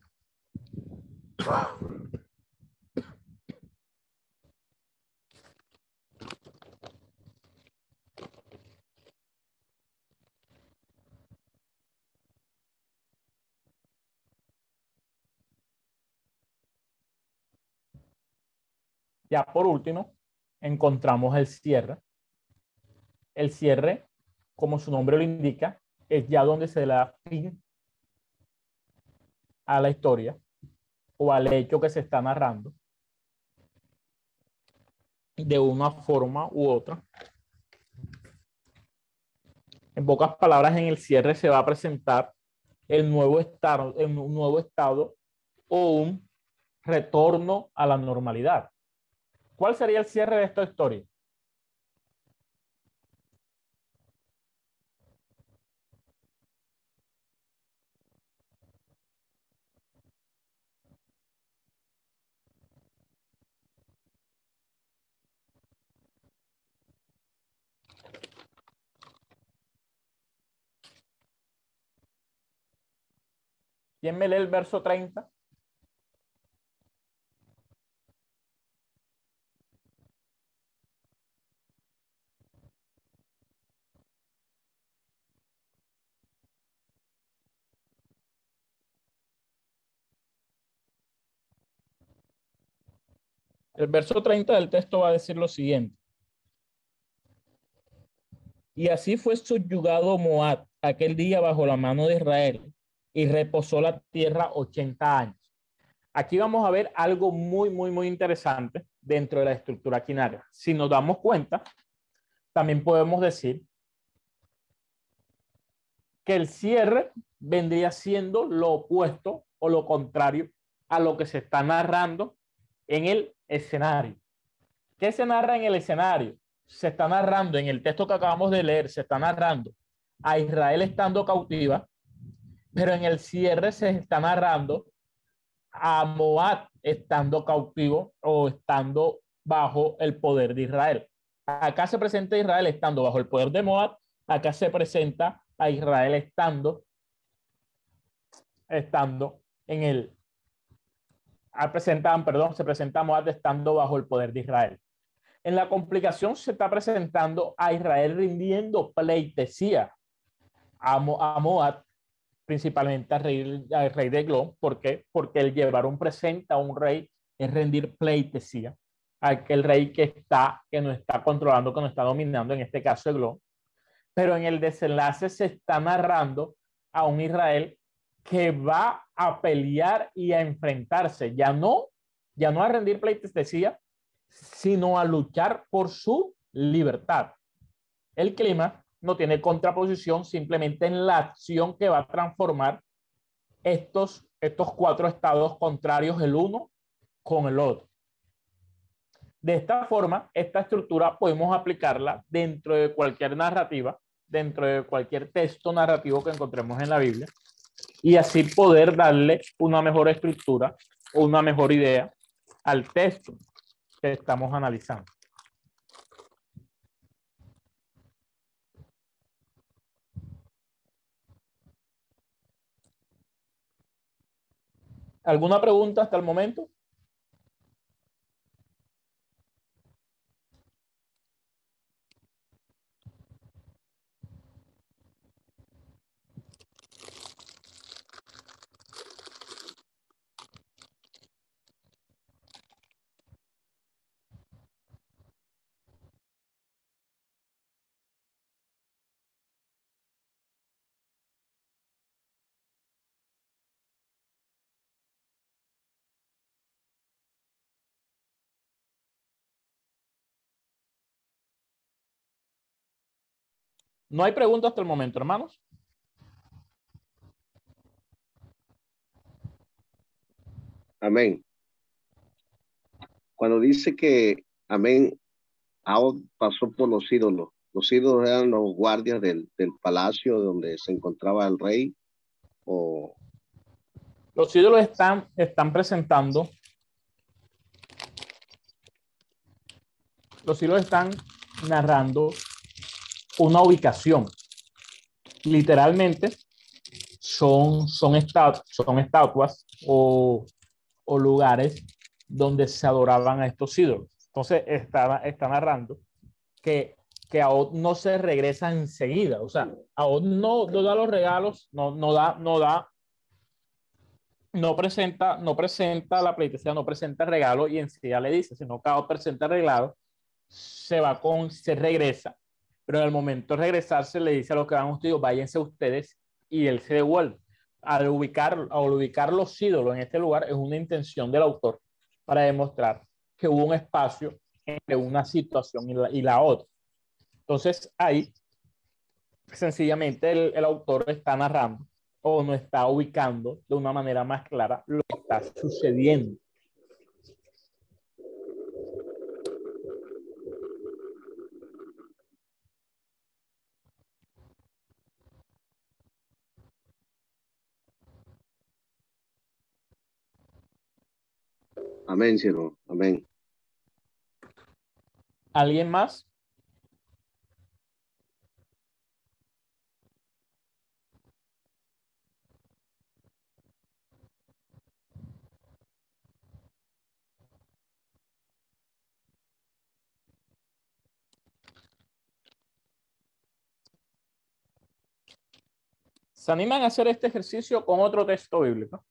B: Ya por último, encontramos el cierre. El cierre, como su nombre lo indica, es ya donde se le da fin a la historia o al hecho que se está narrando de una forma u otra. En pocas palabras, en el cierre se va a presentar el nuevo estado, el nuevo estado o un retorno a la normalidad. ¿Cuál sería el cierre de esta historia? ¿Quién me lee el verso 30? El verso 30 del texto va a decir lo siguiente. Y así fue subyugado Moab aquel día bajo la mano de Israel y reposó la tierra 80 años. Aquí vamos a ver algo muy, muy, muy interesante dentro de la estructura quinaria. Si nos damos cuenta, también podemos decir que el cierre vendría siendo lo opuesto o lo contrario a lo que se está narrando en el escenario. ¿Qué se narra en el escenario? Se está narrando en el texto que acabamos de leer, se está narrando a Israel estando cautiva, pero en el cierre se está narrando a Moab estando cautivo o estando bajo el poder de Israel. Acá se presenta Israel estando bajo el poder de Moab, acá se presenta a Israel estando estando en el Presentan, perdón, se presenta Moab estando bajo el poder de Israel. En la complicación se está presentando a Israel rindiendo pleitesía a, Moab, principalmente al rey, al rey de Glon. ¿Por qué? Porque el llevar un presente a un rey es rendir pleitesía a aquel rey que está, que no está controlando, que no está dominando, en este caso Eglon. Pero en el desenlace se está narrando a un Israel que va a pelear y a enfrentarse, ya no, ya no a rendir decía, sino a luchar por su libertad. El clima no tiene contraposición simplemente en la acción que va a transformar estos, estos cuatro estados contrarios el uno con el otro. De esta forma, esta estructura podemos aplicarla dentro de cualquier narrativa, dentro de cualquier texto narrativo que encontremos en la Biblia, y así poder darle una mejor estructura o una mejor idea al texto que estamos analizando. ¿Alguna pregunta hasta el momento? No hay preguntas hasta el momento, hermanos.
G: Amén. Cuando dice que, amén, Ahod pasó por los ídolos. Los ídolos eran los guardias del, palacio donde se encontraba el rey. O...
B: Los ídolos están, están presentando. Los ídolos están narrando una ubicación. Literalmente son, son, son estatuas o, lugares donde se adoraban a estos ídolos. Entonces está, está narrando que, que Aod no se regresa enseguida. O sea, Aod no, no da los regalos, no, no, da, no da no presenta, no presenta la pleitesía, no presenta regalo y en sí ya le dice, si no cada presenta el regalo, se va con, se regresa, pero el momento de regresarse le dice a los que van ustedes, váyanse ustedes y él se devuelve. Al ubicar, al ubicar los ídolos en este lugar es una intención del autor para demostrar que hubo un espacio entre una situación y la, y la otra. Entonces ahí sencillamente el, el autor está narrando o no está ubicando de una manera más clara lo que está sucediendo.
G: Amén, siervo. Amén.
B: ¿Alguien más? ¿Se animan a hacer este ejercicio con otro texto bíblico?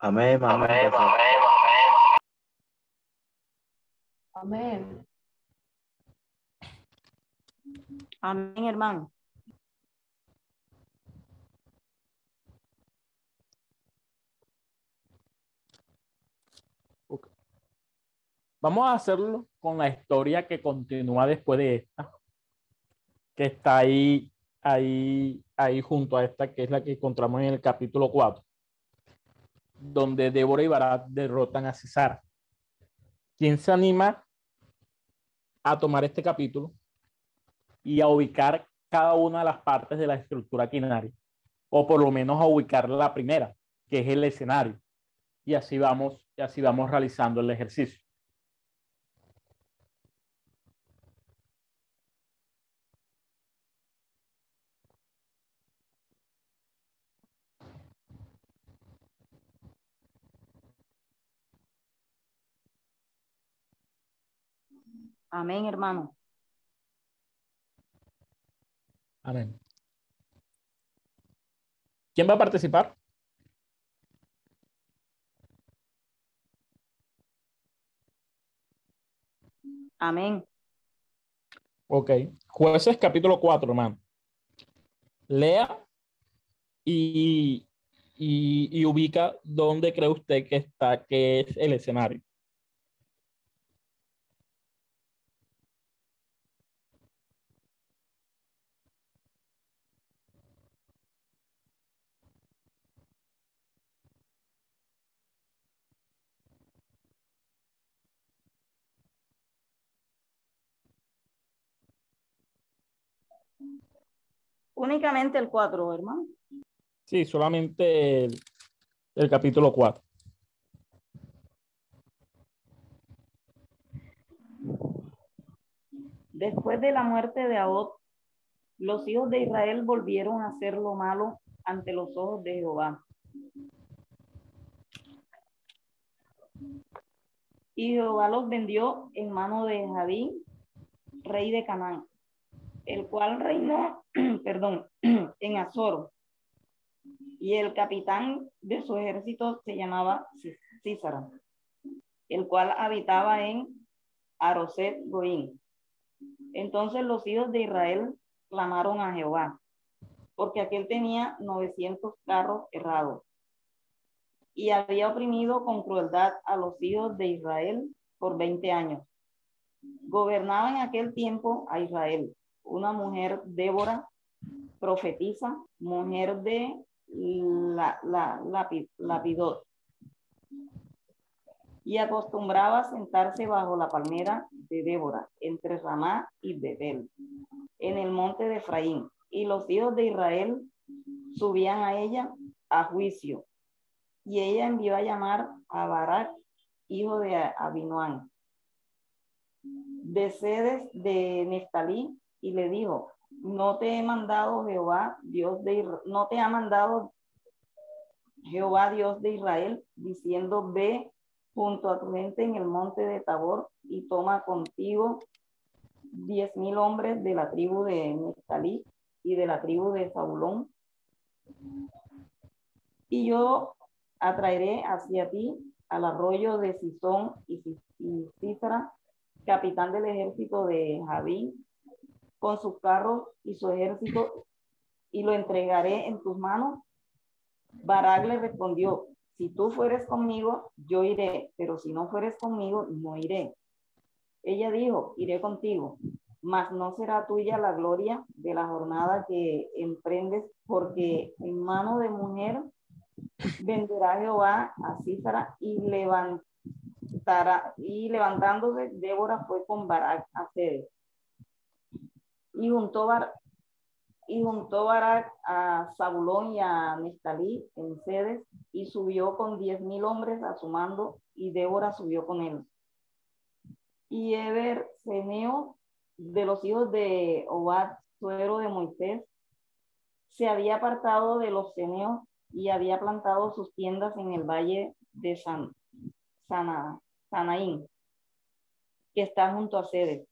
C: Amén, amén.
D: Amén.
F: Amén, hermano.
B: Vamos a hacerlo con la historia que continúa después de esta, que está ahí, ahí, ahí junto a esta, que es la que encontramos en el capítulo 4, donde Débora y Barat derrotan a César. ¿Quién se anima a tomar este capítulo y a ubicar cada una de las partes de la estructura quinaria? O por lo menos a ubicar la primera, que es el escenario. Y así vamos, y así vamos realizando el ejercicio.
F: Amén, hermano.
B: Amén. ¿Quién va a participar?
F: Amén.
B: Ok. Jueces capítulo 4, hermano. Lea y, y, y ubica dónde cree usted que está, que es el escenario.
F: Únicamente el 4, hermano.
B: Sí, solamente el, el capítulo 4.
F: Después de la muerte de Ahod, los hijos de Israel volvieron a hacer lo malo ante los ojos de Jehová. Y Jehová los vendió en mano de Javín, rey de Canaán, el cual reinó, perdón, en Azor. Y el capitán de su ejército se llamaba Císara, el cual habitaba en Aroset Goín. Entonces los hijos de Israel clamaron a Jehová, porque aquel tenía 900 carros errados y había oprimido con crueldad a los hijos de Israel por 20 años. Gobernaba en aquel tiempo a Israel una mujer Débora, profetisa, mujer de la, la, Lapi- Lapidot. Y acostumbraba a sentarse bajo la palmera de Débora, entre Ramá y Betel, en el monte de Efraín. Y los hijos de Israel subían a ella a juicio. Y ella envió a llamar a Barak, hijo de Abinoán, de sedes de Neftalí, y le dijo, no te he mandado Jehová, Dios de Isra- no te ha mandado Jehová, Dios de Israel, diciendo, ve junto a tu gente en el monte de Tabor y toma contigo diez mil hombres de la tribu de Neftalí y de la tribu de Zabulón. Y yo atraeré hacia ti al arroyo de Sisón y, Císara, capitán del ejército de Javí, con sus carros y su ejército, y lo entregaré en tus manos. Barak le respondió, si tú fueres conmigo, yo iré, pero si no fueres conmigo, no iré. Ella dijo, iré contigo, mas no será tuya la gloria de la jornada que emprendes, porque en mano de mujer venderá Jehová a Císara y levantará, y levantándose, Débora fue con Barak a Cedes. Y juntó, Bar, y juntó Barak a Zabulón y a Nestalí en Cedes y subió con diez mil hombres a su mando y Débora subió con él. Y Eber Seneo de los hijos de Obad, suero de Moisés, se había apartado de los ceneos y había plantado sus tiendas en el valle de San, Sana, Sanaín, que está junto a Cedes.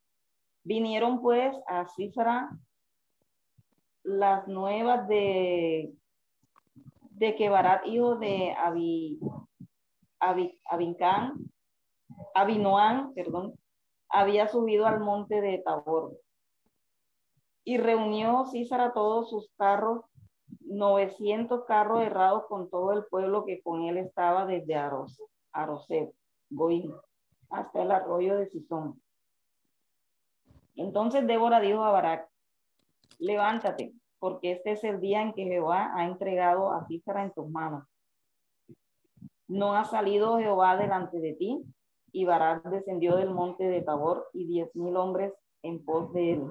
F: Vinieron pues a Císara las nuevas de, de que Barat, hijo de Abi, Abi, Abincán, Abinoán, perdón, había subido al monte de Tabor. Y reunió Císara todos sus carros 900 carros errados con todo el pueblo que con él estaba desde Aros, Aroset, Goín, hasta el arroyo de Sison. Entonces Débora dijo a Barak, levántate, porque este es el día en que Jehová ha entregado a Císara en tus manos. No ha salido Jehová delante de ti, y Barak descendió del monte de Tabor y diez mil hombres en pos de él.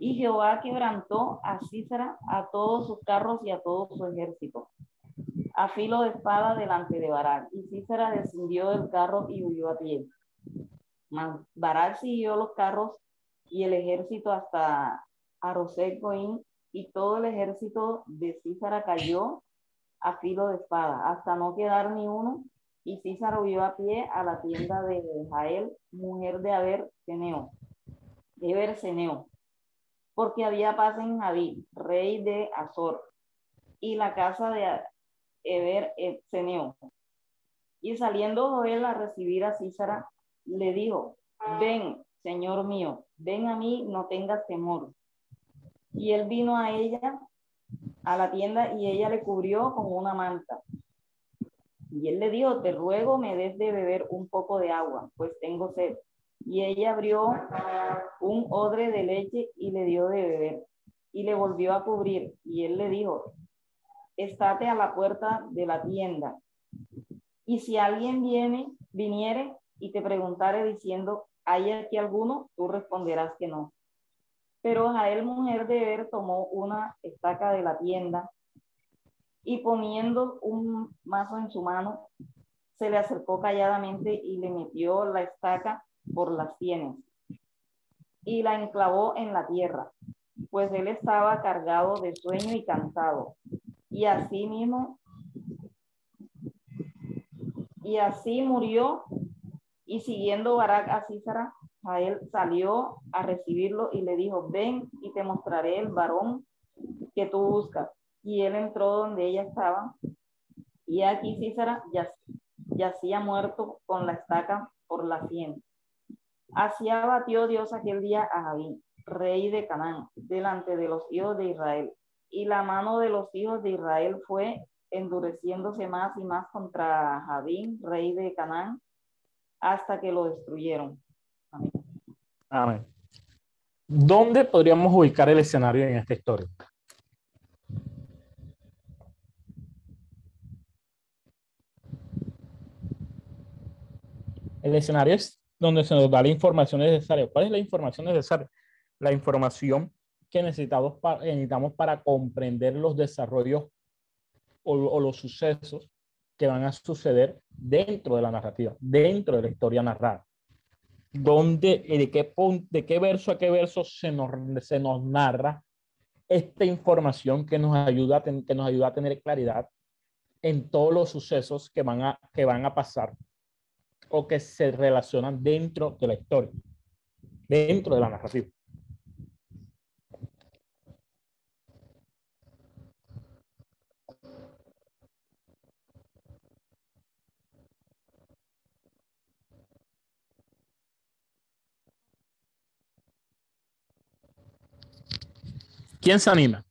F: Y Jehová quebrantó a Císara, a todos sus carros y a todo su ejército, a filo de espada delante de Barak. Y Císara descendió del carro y huyó a pie. Barak siguió los carros y el ejército hasta Arosek y todo el ejército de Císara cayó a filo de espada, hasta no quedar ni uno. Y Císara huyó a pie a la tienda de Jael, mujer de Aber Seneo, Eber Seneo porque había paz en Javí, rey de Azor, y la casa de Eber Seneo. Y saliendo Joel a recibir a Císara, le dijo, ven, señor mío, ven a mí, no tengas temor. Y él vino a ella, a la tienda, y ella le cubrió con una manta. Y él le dijo, te ruego me des de beber un poco de agua, pues tengo sed y ella abrió un odre de leche y le dio de beber y le volvió a cubrir y él le dijo, estate a la puerta de la tienda y si alguien viene, viniere y te preguntare diciendo, ¿hay aquí alguno? Tú responderás que no. Pero Jael, mujer de Eber, tomó una estaca de la tienda y poniendo un mazo en su mano, se le acercó calladamente y le metió la estaca por las sienes y la enclavó en la tierra, pues él estaba cargado de sueño y cansado. Y así mismo, y así murió, y siguiendo Barak a Císara, a él salió a recibirlo y le dijo, ven y te mostraré el varón que tú buscas. Y él entró donde ella estaba, y aquí Císara yacía muerto con la estaca por la sien. Así abatió Dios aquel día a Javín, rey de Canaán, delante de los hijos de Israel. Y la mano de los hijos de Israel fue endureciéndose más y más contra Javín, rey de Canaán, hasta que lo destruyeron.
B: Amén. Amén. ¿Dónde podríamos ubicar el escenario en esta historia? El escenario es donde se nos da la información necesaria. ¿Cuál es la información necesaria? La información que necesitamos para, necesitamos para comprender los desarrollos o, los sucesos que van a suceder dentro de la narrativa, dentro de la historia narrada. ¿Dónde, de qué, de qué verso a qué verso se nos, se nos narra esta información que nos, ayuda a que nos ayuda a tener claridad en todos los sucesos que van a, que van a pasar o que se relacionan dentro de la historia, dentro de la narrativa. ¿Quién se anima?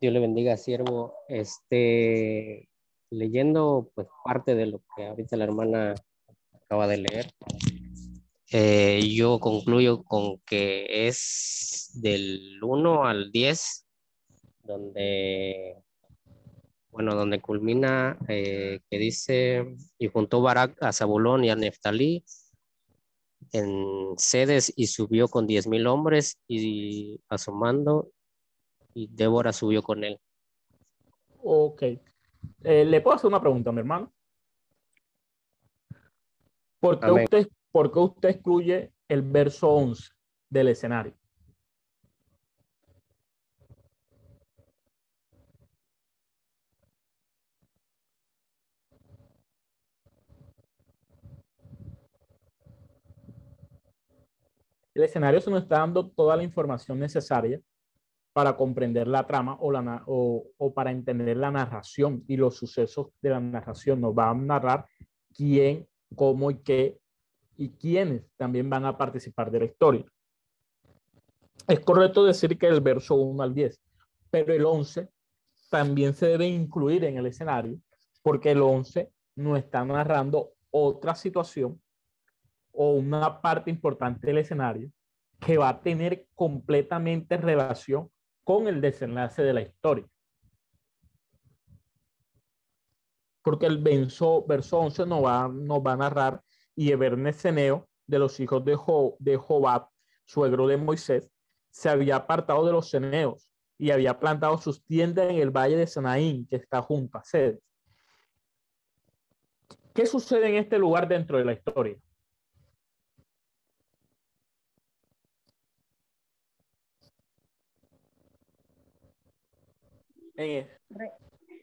E: Dios le bendiga, siervo. Este, leyendo pues parte de lo que ahorita la hermana acaba de leer, eh, yo concluyo con que es del 1 al 10, donde, bueno, donde culmina, eh, que dice, y juntó Barak a Zabulón y a Neftalí en sedes y subió con diez mil hombres y asomando y Débora subió con él.
B: Ok. Eh, ¿Le puedo hacer una pregunta, mi hermano? ¿Por qué, usted, ¿Por qué usted excluye el verso 11 del escenario? El escenario se nos está dando toda la información necesaria para comprender la trama o, para entender la narración y los sucesos de la narración. Nos va a narrar quién, cómo y qué y quiénes también van a participar de la historia. Es correcto decir que el verso 1 al 10, pero el 11 también se debe incluir en el escenario porque el 11 no está narrando otra situación o una parte importante del escenario que va a tener completamente relación con el desenlace de la historia. Porque el verso, verso 11 nos va, va a narrar y Eberneseneo de los hijos de, jo, Jobab, suegro de Moisés, se había apartado de los ceneos y había plantado sus tiendas en el valle de Sanaín, que está junto a Sedes. ¿Qué sucede en este lugar dentro de la historia?
F: Eh,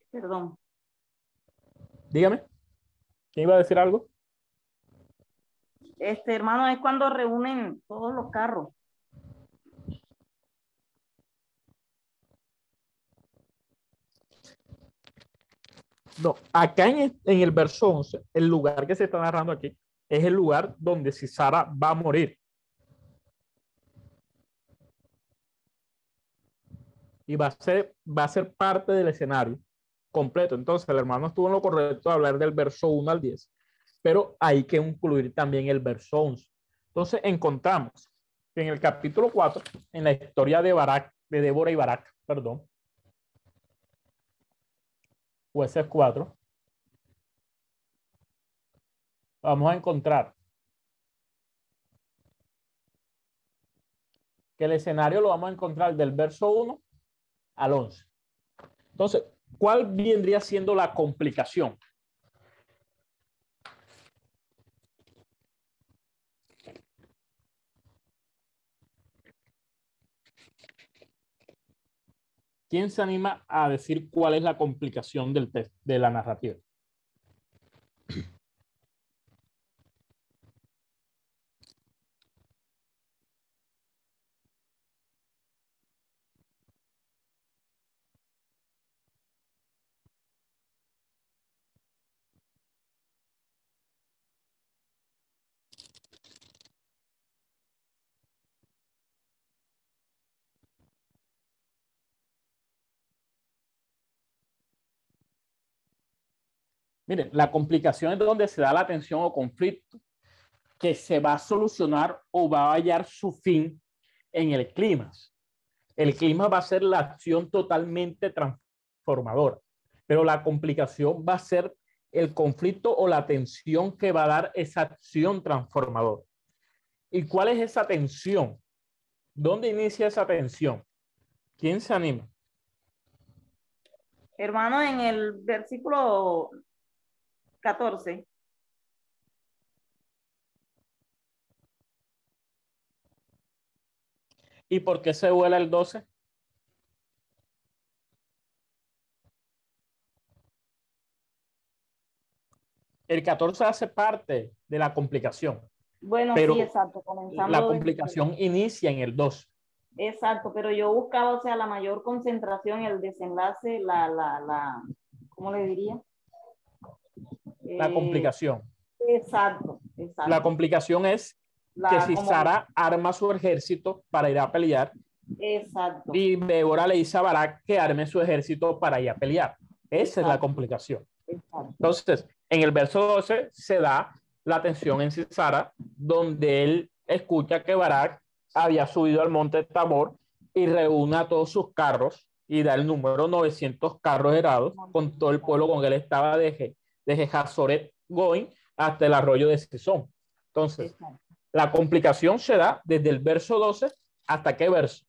F: Perdón.
B: Dígame. ¿Quién iba a decir algo?
F: Este hermano es cuando reúnen todos los carros.
B: No, acá en el, en el verso 11, el lugar que se está narrando aquí es el lugar donde Sara va a morir. Y va a ser, va a ser parte del escenario completo. Entonces, el hermano estuvo en lo correcto de hablar del verso 1 al 10, pero hay que incluir también el verso 11. Entonces, encontramos que en el capítulo 4, en la historia de Barak, de Débora y Barak, perdón, jueces 4, vamos a encontrar que el escenario lo vamos a encontrar del verso 1 al 11. Entonces, ¿cuál vendría siendo la complicación? ¿Quién se anima a decir cuál es la complicación del de la narrativa? Miren, la complicación es donde se da la tensión o conflicto que se va a solucionar o va a hallar su fin en el clima. El clima va a ser la acción totalmente transformadora, pero la complicación va a ser el conflicto o la tensión que va a dar esa acción transformadora. ¿Y cuál es esa tensión? ¿Dónde inicia esa tensión? ¿Quién se anima?
F: Hermano, en el versículo 14.
B: ¿Y por qué se vuela el 12? El 14 hace parte de la complicación.
F: Bueno, sí, exacto. Comenzamos
B: la complicación inicia en el 12.
F: Exacto, pero yo buscaba, o sea, la mayor concentración, el desenlace, la, la, la, ¿cómo le diría?
B: La
F: Eh,
B: complicación.
F: Exacto, exacto.
B: La complicación es
F: La-
B: que si
F: como-
B: Sara arma su ejército para ir a pelear
F: Exacto.
B: y Débora le dice a Barak que arme su ejército para ir a pelear. Esa es la complicación.
F: exacto.
B: Entonces, en el verso 12 se da la tensión en Sisara, donde él escucha que Barak había subido al monte Tabor y reúne a todos sus carros y da el número 900 carros herados con todo el pueblo con él estaba desde, desde Hazoret Goin hasta el arroyo de Sison. Entonces,
F: exacto.
B: la complicación se da desde el verso 12 hasta qué verso?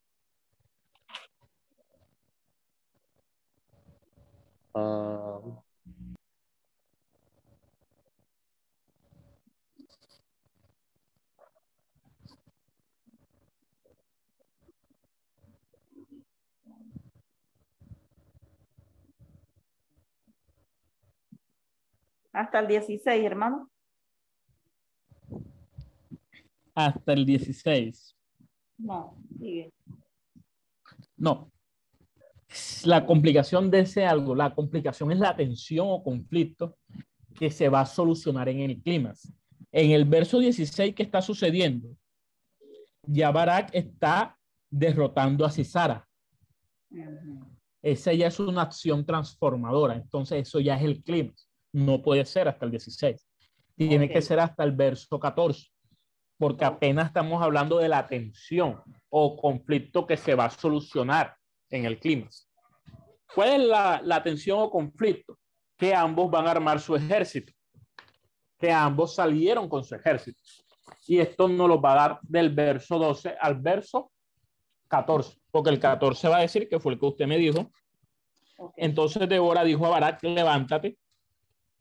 E: Ah,
F: Hasta el 16, hermano.
B: Hasta el 16.
F: No, sigue.
B: No. La complicación de ese algo, la complicación es la tensión o conflicto que se va a solucionar en el clímax. En el verso 16, ¿qué está sucediendo? Ya Barak está derrotando a Sisara.
F: Ujú.
B: Esa ya es una acción transformadora. Entonces, eso ya es el clímax. No puede ser hasta el 16. Tiene que ser hasta el verso 14, porque apenas estamos hablando de la tensión o conflicto que se va a solucionar en el clímax. ¿Cuál es la, la tensión o conflicto? Que ambos van a armar su ejército, que ambos salieron con su ejército. Y esto nos lo va a dar del verso 12 al verso 14, porque el 14 va a decir que fue el que usted me dijo. Entonces Débora dijo a Barak, levántate,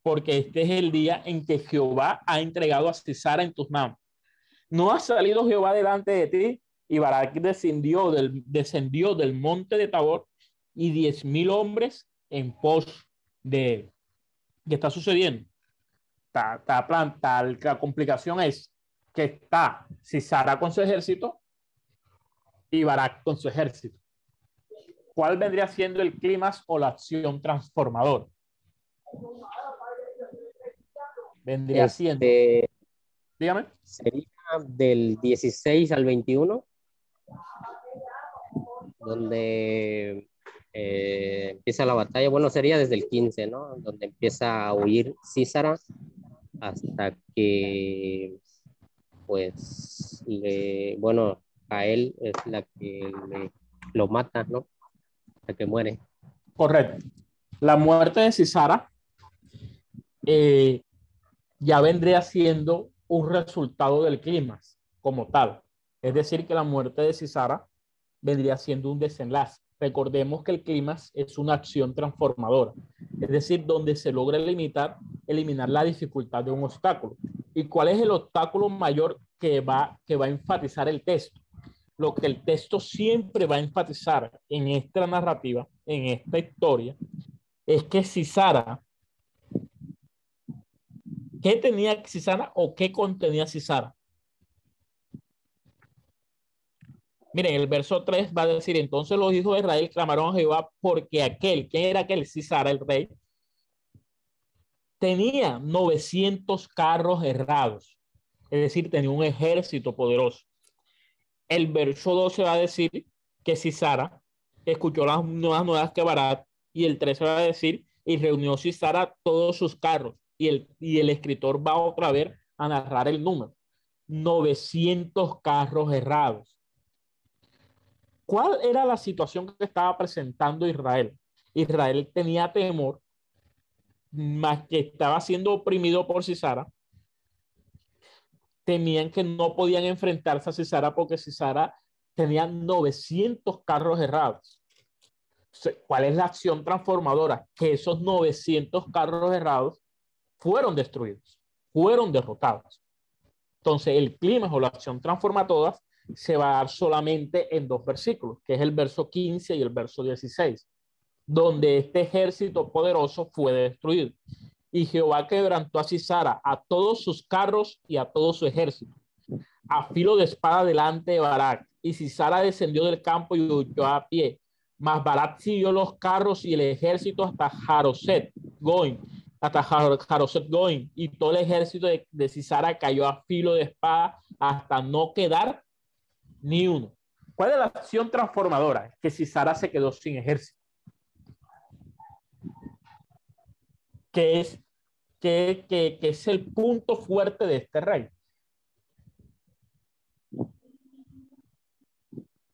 B: porque este es el día en que Jehová ha entregado a Sisara en tus manos. No ha salido Jehová delante de ti, y Barak descendió del, monte de Tabor y diez mil hombres en pos de él. ¿Qué está sucediendo? Está planta, la complicación es que está Sisara con su ejército y Barak con su ejército. ¿Cuál vendría siendo el clímax o la acción transformadora? Vendría siendo,
E: este,
B: dígame,
E: sería del 16 al 21, donde eh, empieza la batalla. Bueno, sería desde el 15, ¿no? Donde empieza a huir Císara hasta que, pues, le, bueno, a él es la que le- lo mata, ¿no? La que muere.
B: correcto. La muerte de Sisara eh, ya vendría siendo un resultado del clímax como tal. Es decir, que la muerte de Sisara vendría siendo un desenlace. Recordemos que el clímax es una acción transformadora, es decir, donde se logra limitar, eliminar la dificultad de un obstáculo. ¿Y cuál es el obstáculo mayor que va, que va a enfatizar el texto? Lo que el texto siempre va a enfatizar en esta narrativa, en esta historia, es que Sisara, ¿qué tenía Sisara o qué contenía Sisara? Miren, el verso 3 va a decir, entonces los hijos de Israel clamaron a Jehová porque aquel, ¿quién era aquel? Sisara, el rey, tenía 900 carros errados, es decir, tenía un ejército poderoso. El verso 12 va a decir que Sisara escuchó las nuevas nuevas que Barat y el 13 va a decir y reunió Sisara todos sus carros y el, y el escritor va otra vez a narrar el número. 900 carros errados. ¿Cuál era la situación que estaba presentando Israel? Israel tenía temor, más que estaba siendo oprimido por Sisara. Temían que no podían enfrentarse a Sisara porque Sisara tenía 900 carros errados. ¿Cuál es la acción transformadora? Que esos 900 carros errados fueron destruidos, fueron derrotados. Entonces, el clima o la acción transformadora se va a dar solamente en dos versículos, que es el verso 15 y el verso 16, donde este ejército poderoso fue destruido. Y Jehová quebrantó a Cisara, a todos sus carros y a todo su ejército, a filo de espada delante de Barak. Y Cisara descendió del campo y huyó a pie. Mas Barak siguió los carros y el ejército hasta Jaroset, Goin, hasta Jaroset Goin. Y todo el ejército de, de Cisara cayó a filo de espada hasta no quedar ni uno. ¿Cuál es la acción transformadora? Que Cisara se quedó sin ejército. Que es, que, que, que es el punto fuerte de este rey.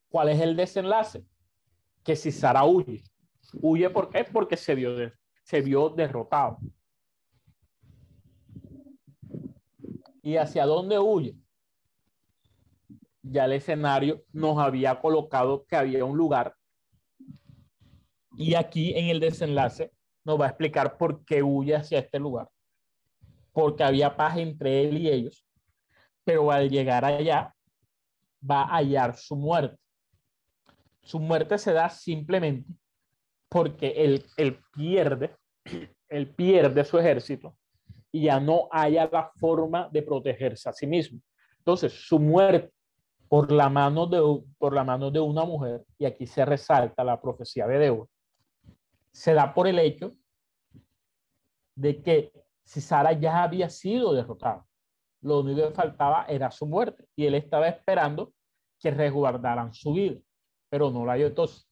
B: ¿Cuál es el desenlace? Que Cisara huye. ¿Huye por qué? Porque se vio, se vio derrotado. ¿Y hacia dónde huye? Ya el escenario nos había colocado que había un lugar. Y aquí en el desenlace nos va a explicar por qué huye hacia este lugar. Porque había paz entre él y ellos. Pero al llegar allá, va a hallar su muerte. Su muerte se da simplemente porque él, él pierde, él pierde su ejército y ya no haya la forma de protegerse a sí mismo. Entonces, su muerte por la mano de, por la mano de una mujer, y aquí se resalta la profecía de Débora, se da por el hecho de que si Sara ya había sido derrotada, lo único que faltaba era su muerte, y él estaba esperando que resguardaran su vida, pero no la dio. Entonces,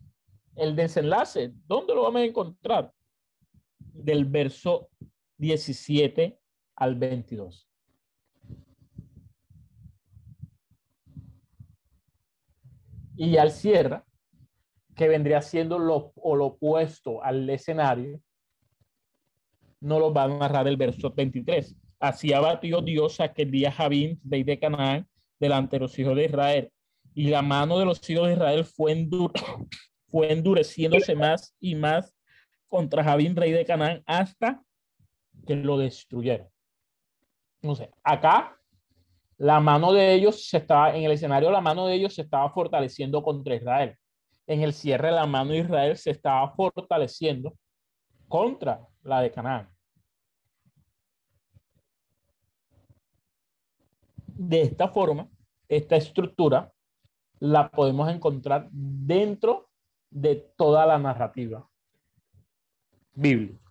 B: el desenlace, ¿dónde lo vamos a encontrar? Del verso 17 al 22. Y al cierra, que vendría siendo lo, o lo opuesto al escenario, no lo va a narrar el verso 23. Así abatió Dios aquel día Javín, rey de Canaán, delante de los hijos de Israel. Y la mano de los hijos de Israel fue, endur fue endureciéndose más y más contra Javín, rey de Canaán, hasta que lo destruyeron. No sé, acá la mano de ellos se estaba, en el escenario, la mano de ellos se estaba fortaleciendo contra Israel. En el cierre, la mano de Israel se estaba fortaleciendo contra la de Canaán. De esta forma, esta estructura la podemos encontrar dentro de toda la narrativa bíblica.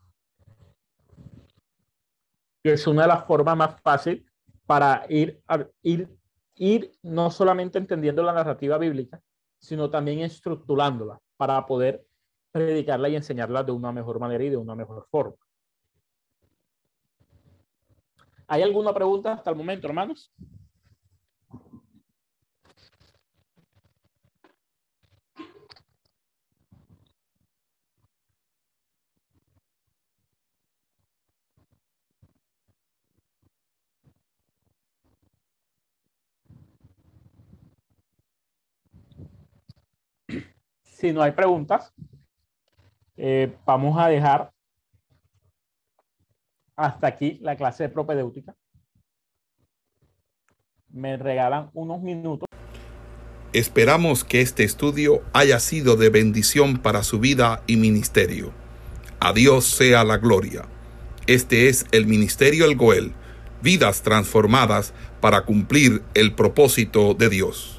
B: Es una de las formas más fáciles para ir, ir, ir no solamente entendiendo la narrativa bíblica, sino también estructurándola para poder predicarla y enseñarla de una mejor manera y de una mejor forma. ¿Hay alguna pregunta hasta el momento, hermanos? Si no hay preguntas, eh, vamos a dejar hasta aquí la clase de propedéutica. Me regalan unos minutos.
A: Esperamos que este estudio haya sido de bendición para su vida y ministerio. A Dios sea la gloria. Este es el Ministerio El Goel, vidas transformadas para cumplir el propósito de Dios.